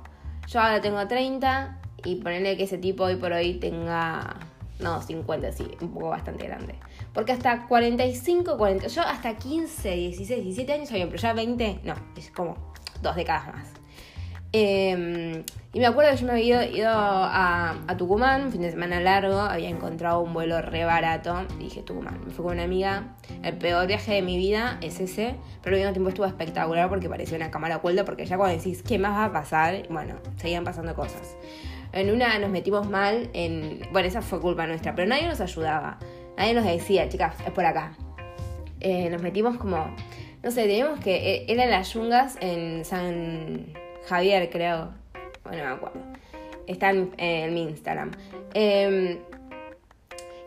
Yo ahora tengo 30 y ponerle que ese tipo hoy por hoy tenga, no, 50, sí, un poco bastante grande. Porque hasta 45, 40, yo hasta 15, 16, 17 años había, pero ya 20, no, es como dos décadas más. Em, y me acuerdo que yo me había ido, a, Tucumán, un fin de semana largo, había encontrado un vuelo re barato. Y dije, Tucumán, me fui con una amiga. El peor viaje de mi vida es ese, pero al mismo tiempo estuvo espectacular porque parecía una cámara oculta. Porque ya cuando decís, ¿qué más va a pasar? Bueno, seguían pasando cosas. En una nos metimos mal en... Bueno, esa fue culpa nuestra, pero nadie nos ayudaba. Nadie nos decía, chicas, es por acá. Eh, nos metimos como... No sé, teníamos que... Eh, eran las yungas en San Javier, creo. Bueno, no me acuerdo. Está en, mi Instagram. Em,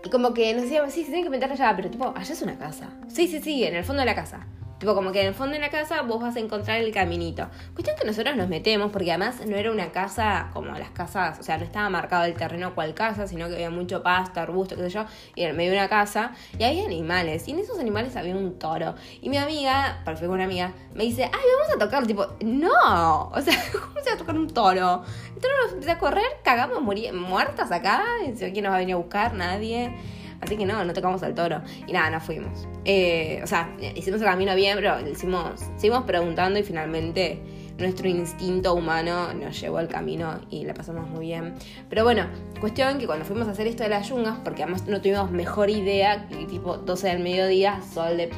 y como que nos decíamos, sí, se tienen que meter allá, pero tipo, allá es una casa. Sí, sí, sí, en el fondo de la casa. Tipo, como que en el fondo de la casa vos vas a encontrar el caminito. Cuestión que nosotros nos metemos, porque además no era una casa como las casas, o sea, no estaba marcado el terreno cual casa, sino que había mucho pasto, arbusto, qué sé yo, y en de una casa, y había animales, y en esos animales había un toro. Y mi amiga, porque fue una amiga, me dice, ay, vamos a tocar, tipo, no, o sea, ¿cómo se va a tocar un toro? El toro nos empieza a correr, cagamos, muertas acá, ¿quién nos va a venir a buscar? Nadie. Así que no, no tocamos al toro. Y nada, no fuimos. Eh, o sea, hicimos el camino bien, pero hicimos, seguimos preguntando y finalmente nuestro instinto humano nos llevó al camino y la pasamos muy bien. Pero bueno, cuestión que cuando fuimos a hacer esto de las yungas, porque además no tuvimos mejor idea, que tipo 12 del mediodía, sol de,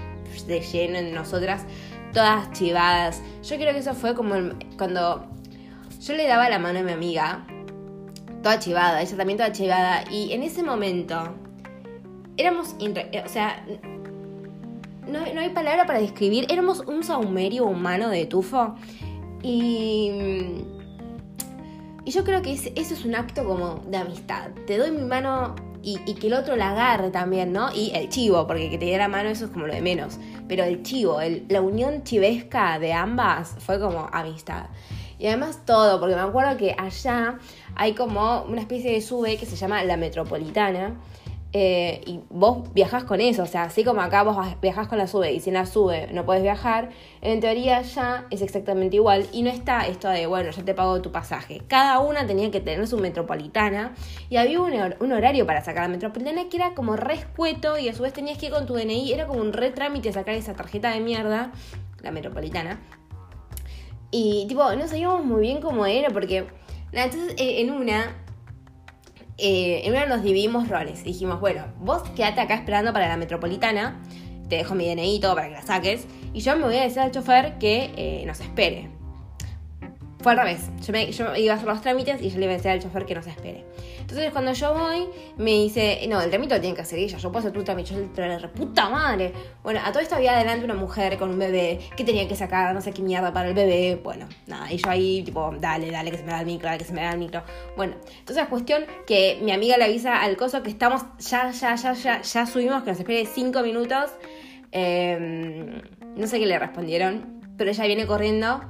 lleno en nosotras, todas chivadas. Yo creo que eso fue como cuando yo le daba la mano a mi amiga, toda chivada, ella también toda chivada, y en ese momento éramos, o sea, no, hay palabra para describir, éramos un saumerio humano de tufo. Y, y yo creo que eso es un acto como de amistad. Te doy mi mano y, que el otro la agarre también, ¿no? Y el chivo, porque que te diera la mano eso es como lo de menos. Pero el chivo, la unión chivesca de ambas fue como amistad. Y además todo, porque me acuerdo que allá hay como una especie de sube que se llama la metropolitana eh, y vos viajás con eso, o sea, así como acá vos viajás con la SUBE y sin la SUBE no puedes viajar, en teoría ya es exactamente igual y no está esto de, bueno, ya te pago tu pasaje. Cada una tenía que tener su metropolitana y había un, horario para sacar la metropolitana que era como re y a su vez tenías que ir con tu DNI, era como un re trámite sacar esa tarjeta de mierda, la metropolitana. Y tipo, no sabíamos muy bien cómo era porque... Entonces, eh, en una, eh, en una nos dividimos roles. Dijimos, bueno, vos quédate acá esperando para la metropolitana, te dejo mi DNI todo para que la saques, y yo me voy a decir al chofer que eh, nos espere. Fue al revés. Yo, me, yo, iba a hacer los trámites y yo le iba a decir al chofer que nos espere. Entonces cuando yo voy, me dice, no, el trámite lo tiene que hacer ella, yo puedo hacer tu trámite, yo le puta madre. Bueno, a todo esto había adelante una mujer con un bebé que tenía que sacar no sé qué mierda para el bebé. Bueno, nada, y yo ahí, tipo, dale, dale, que se me da el micro, dale, que se me da el micro. Bueno, entonces cuestión que mi amiga le avisa al coso que estamos, ya, ya, ya, ya, ya subimos, que nos espere cinco minutos. Em, no sé qué le respondieron, pero ella viene corriendo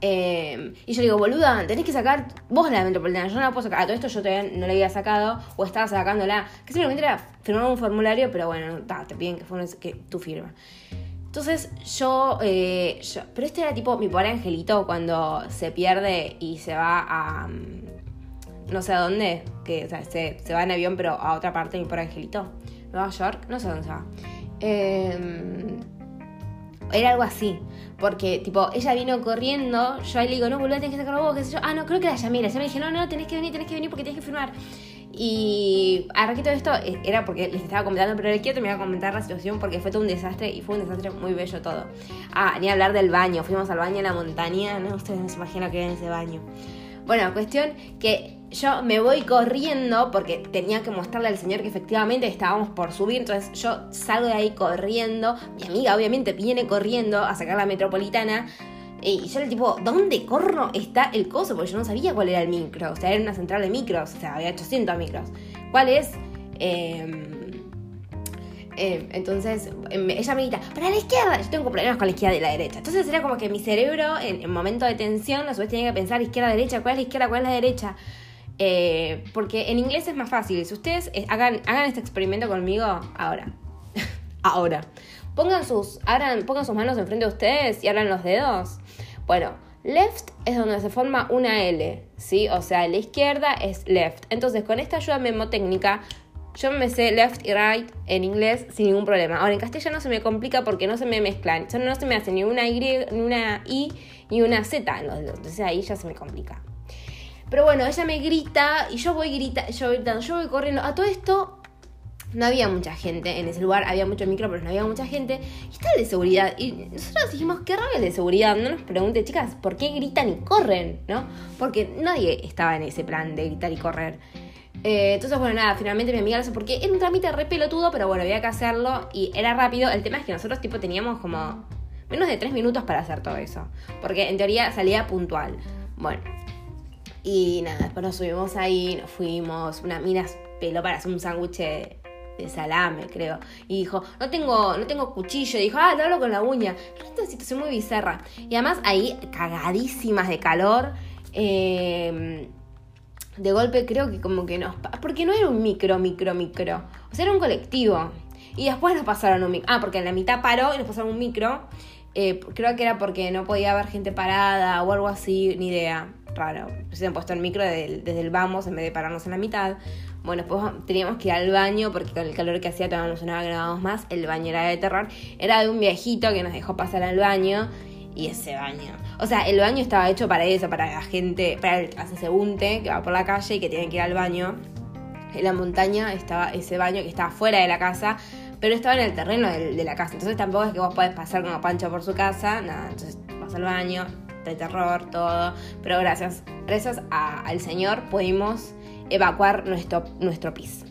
Em, y yo le digo, boluda, tenés que sacar vos la metropolitana, yo no la puedo sacar. A todo esto yo todavía no la había sacado o estaba sacándola. Que simplemente era firmar un formulario, pero bueno, te piden que, que tú firmas. Entonces eh, yo, Pero este era tipo mi pobre angelito cuando se pierde y se va a. Mm, no sé a dónde, que se, se, va en avión, pero a otra parte, mi pobre angelito. Nueva York, no sé dónde se va. Eh, era algo así. Porque, tipo, ella vino corriendo, yo ahí le digo, no, boludo, tenés que sacarlo vos, qué sé yo. Ah, no, creo que la llamé. La llamé y dije, no, no, tenés que venir, tenés que venir porque tenés que firmar. Y a todo esto eh, era porque les estaba comentando, pero le quiero terminar de comentar la situación porque fue todo un desastre y fue un desastre muy bello todo. Ah, ni hablar del baño. Fuimos al baño en la montaña, no, ustedes no se imaginan que era en ese baño. Bueno, cuestión que yo me voy corriendo porque tenía que mostrarle al señor que efectivamente estábamos por subir. Entonces yo salgo de ahí corriendo. Mi amiga obviamente viene corriendo a sacar la metropolitana. Y yo le tipo, ¿dónde corro está el coso? Porque yo no sabía cuál era el micro. O sea, era una central de micros. O sea, había 800 micros. ¿Cuál es? Eh, eh, entonces em, ella me grita, para la izquierda. Yo tengo problemas con la izquierda y la derecha. Entonces era como que mi cerebro, en, en momento de tensión, a su vez tenía que pensar izquierda, derecha, cuál es la izquierda, cuál es la derecha. Eh, porque en inglés es más fácil. Si ustedes eh, hagan, hagan este experimento conmigo ahora. ahora. Pongan sus, abran, pongan sus manos enfrente de ustedes y abran los dedos. Bueno, left es donde se forma una L, ¿sí? O sea, la izquierda es left. Entonces, con esta ayuda memotécnica, yo me sé left y right en inglés sin ningún problema. Ahora en castellano se me complica porque no se me mezclan. no se me hace ni una Y, ni una I, ni una Z en los dedos. Entonces ahí ya se me complica. Pero bueno, ella me grita y yo voy grita, yo gritando, yo voy corriendo. A todo esto no había mucha gente en ese lugar, había mucho micro, pero no había mucha gente. Y estaba el de seguridad. Y nosotros dijimos, qué raro el de seguridad. No nos pregunte, chicas, ¿por qué gritan y corren? ¿No? Porque nadie estaba en ese plan de gritar y correr. Eh, entonces, bueno, nada, finalmente mi amiga lo hizo porque era un trámite re pelotudo, pero bueno, había que hacerlo y era rápido. El tema es que nosotros, tipo, teníamos como menos de tres minutos para hacer todo eso. Porque en teoría salía puntual. Bueno, y nada, después nos subimos ahí, nos fuimos. Una mina peló para hacer un sándwich de salame, creo. Y dijo, no tengo, no tengo cuchillo. Y dijo, ah, te hablo con la uña. Esta situación muy bizarra. Y además ahí, cagadísimas de calor. Eh, de golpe creo que como que nos... Porque no era un micro, micro, micro. O sea, era un colectivo. Y después nos pasaron un micro. Ah, porque en la mitad paró y nos pasaron un micro. Eh, creo que era porque no podía haber gente parada o algo así, ni idea. Raro. Se han puesto el micro desde el, vamos en vez de pararnos en la mitad. Bueno, después teníamos que ir al baño porque con el calor que hacía todavía no sonaba que más. El baño era de terror. Era de un viejito que nos dejó pasar al baño. Y ese baño. O sea, el baño estaba hecho para eso, para la gente, para el transeúnte que va por la calle y que tiene que ir al baño. En la montaña estaba ese baño que estaba fuera de la casa pero estaba en el terreno de, la casa. Entonces tampoco es que vos podés pasar como Pancho por su casa, nada, entonces vas al baño, de terror, todo. Pero gracias, gracias al Señor pudimos evacuar nuestro, nuestro pis.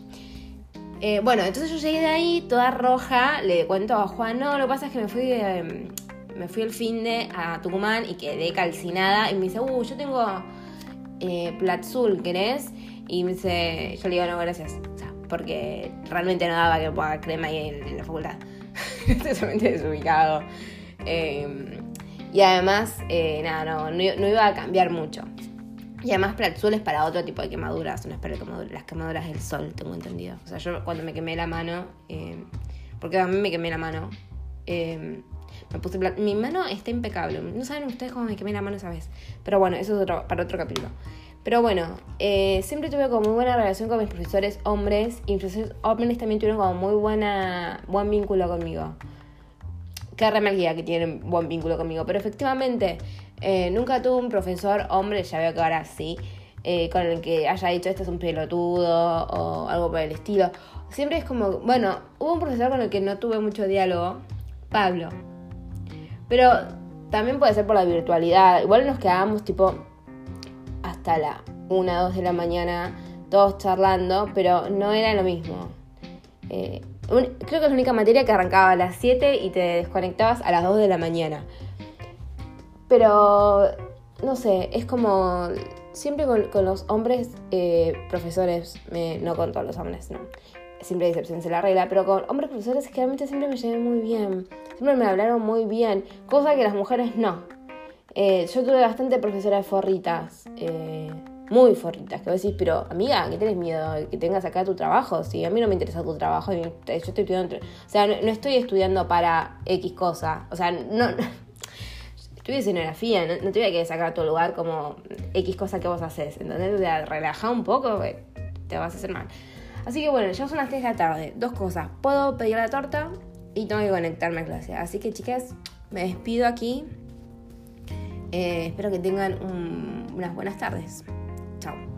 Eh, bueno, entonces yo llegué de ahí toda roja, le cuento a Juan, no, lo que pasa es que me fui, em, me fui el fin de a Tucumán y quedé calcinada y me dice, uh, yo tengo eh, Platzul, ¿querés? Y me dice, yo le digo, no, gracias porque realmente no daba que ponga crema ahí en, la facultad. Totalmente desubicado. Em, y además, eh, nada, no, no, iba a cambiar mucho. Y además Platzul es para otro tipo de quemaduras, no es para las quemaduras del sol, tengo entendido. O sea, yo cuando me quemé la mano, em, porque a mí me quemé la mano, em, me puse mi mano está impecable. No saben ustedes cómo me quemé la mano esa vez. Pero bueno, eso es otro, para otro capítulo. Pero bueno, eh, siempre tuve como muy buena relación con mis profesores hombres y mis profesores hombres también tuvieron como muy buena, buen vínculo conmigo. Qué remarquía que tienen buen vínculo conmigo. Pero efectivamente, eh, nunca tuve un profesor hombre, ya veo que ahora sí, eh, con el que haya dicho esto es un pelotudo o algo por el estilo. Siempre es como, bueno, hubo un profesor con el que no tuve mucho diálogo, Pablo. Pero también puede ser por la virtualidad. Igual nos quedábamos tipo hasta la 1, 2 de la mañana, todos charlando, pero no era lo mismo. Eh, creo que es la única materia que arrancaba a las 7 y te desconectabas a las 2 de la mañana. Pero, no sé, es como siempre con, los hombres eh, profesores, no con todos los hombres, no. Siempre hay excepciones de la regla, pero con hombres profesores generalmente siempre me llevé muy bien. Siempre me hablaron muy bien, cosa que las mujeres no. Eh, yo tuve bastante profesoras forritas, eh, muy forritas, que vos decís, pero amiga, ¿qué tenés miedo? Que tengas acá tu trabajo. Si a mí no me interesa tu trabajo, yo estoy estudiando. O sea, no, estoy estudiando para X cosa. O sea, no. Estudio escenografía, no, no te voy a sacar a tu lugar como X cosa que vos haces. Entonces, o sea, relaja un poco, te vas a hacer mal. Así que bueno, ya son las 3 de la tarde. Dos cosas. Puedo pedir la torta y tengo que conectarme a clase. Así que chicas, me despido aquí. Eh, espero que tengan unas buenas tardes. Chao.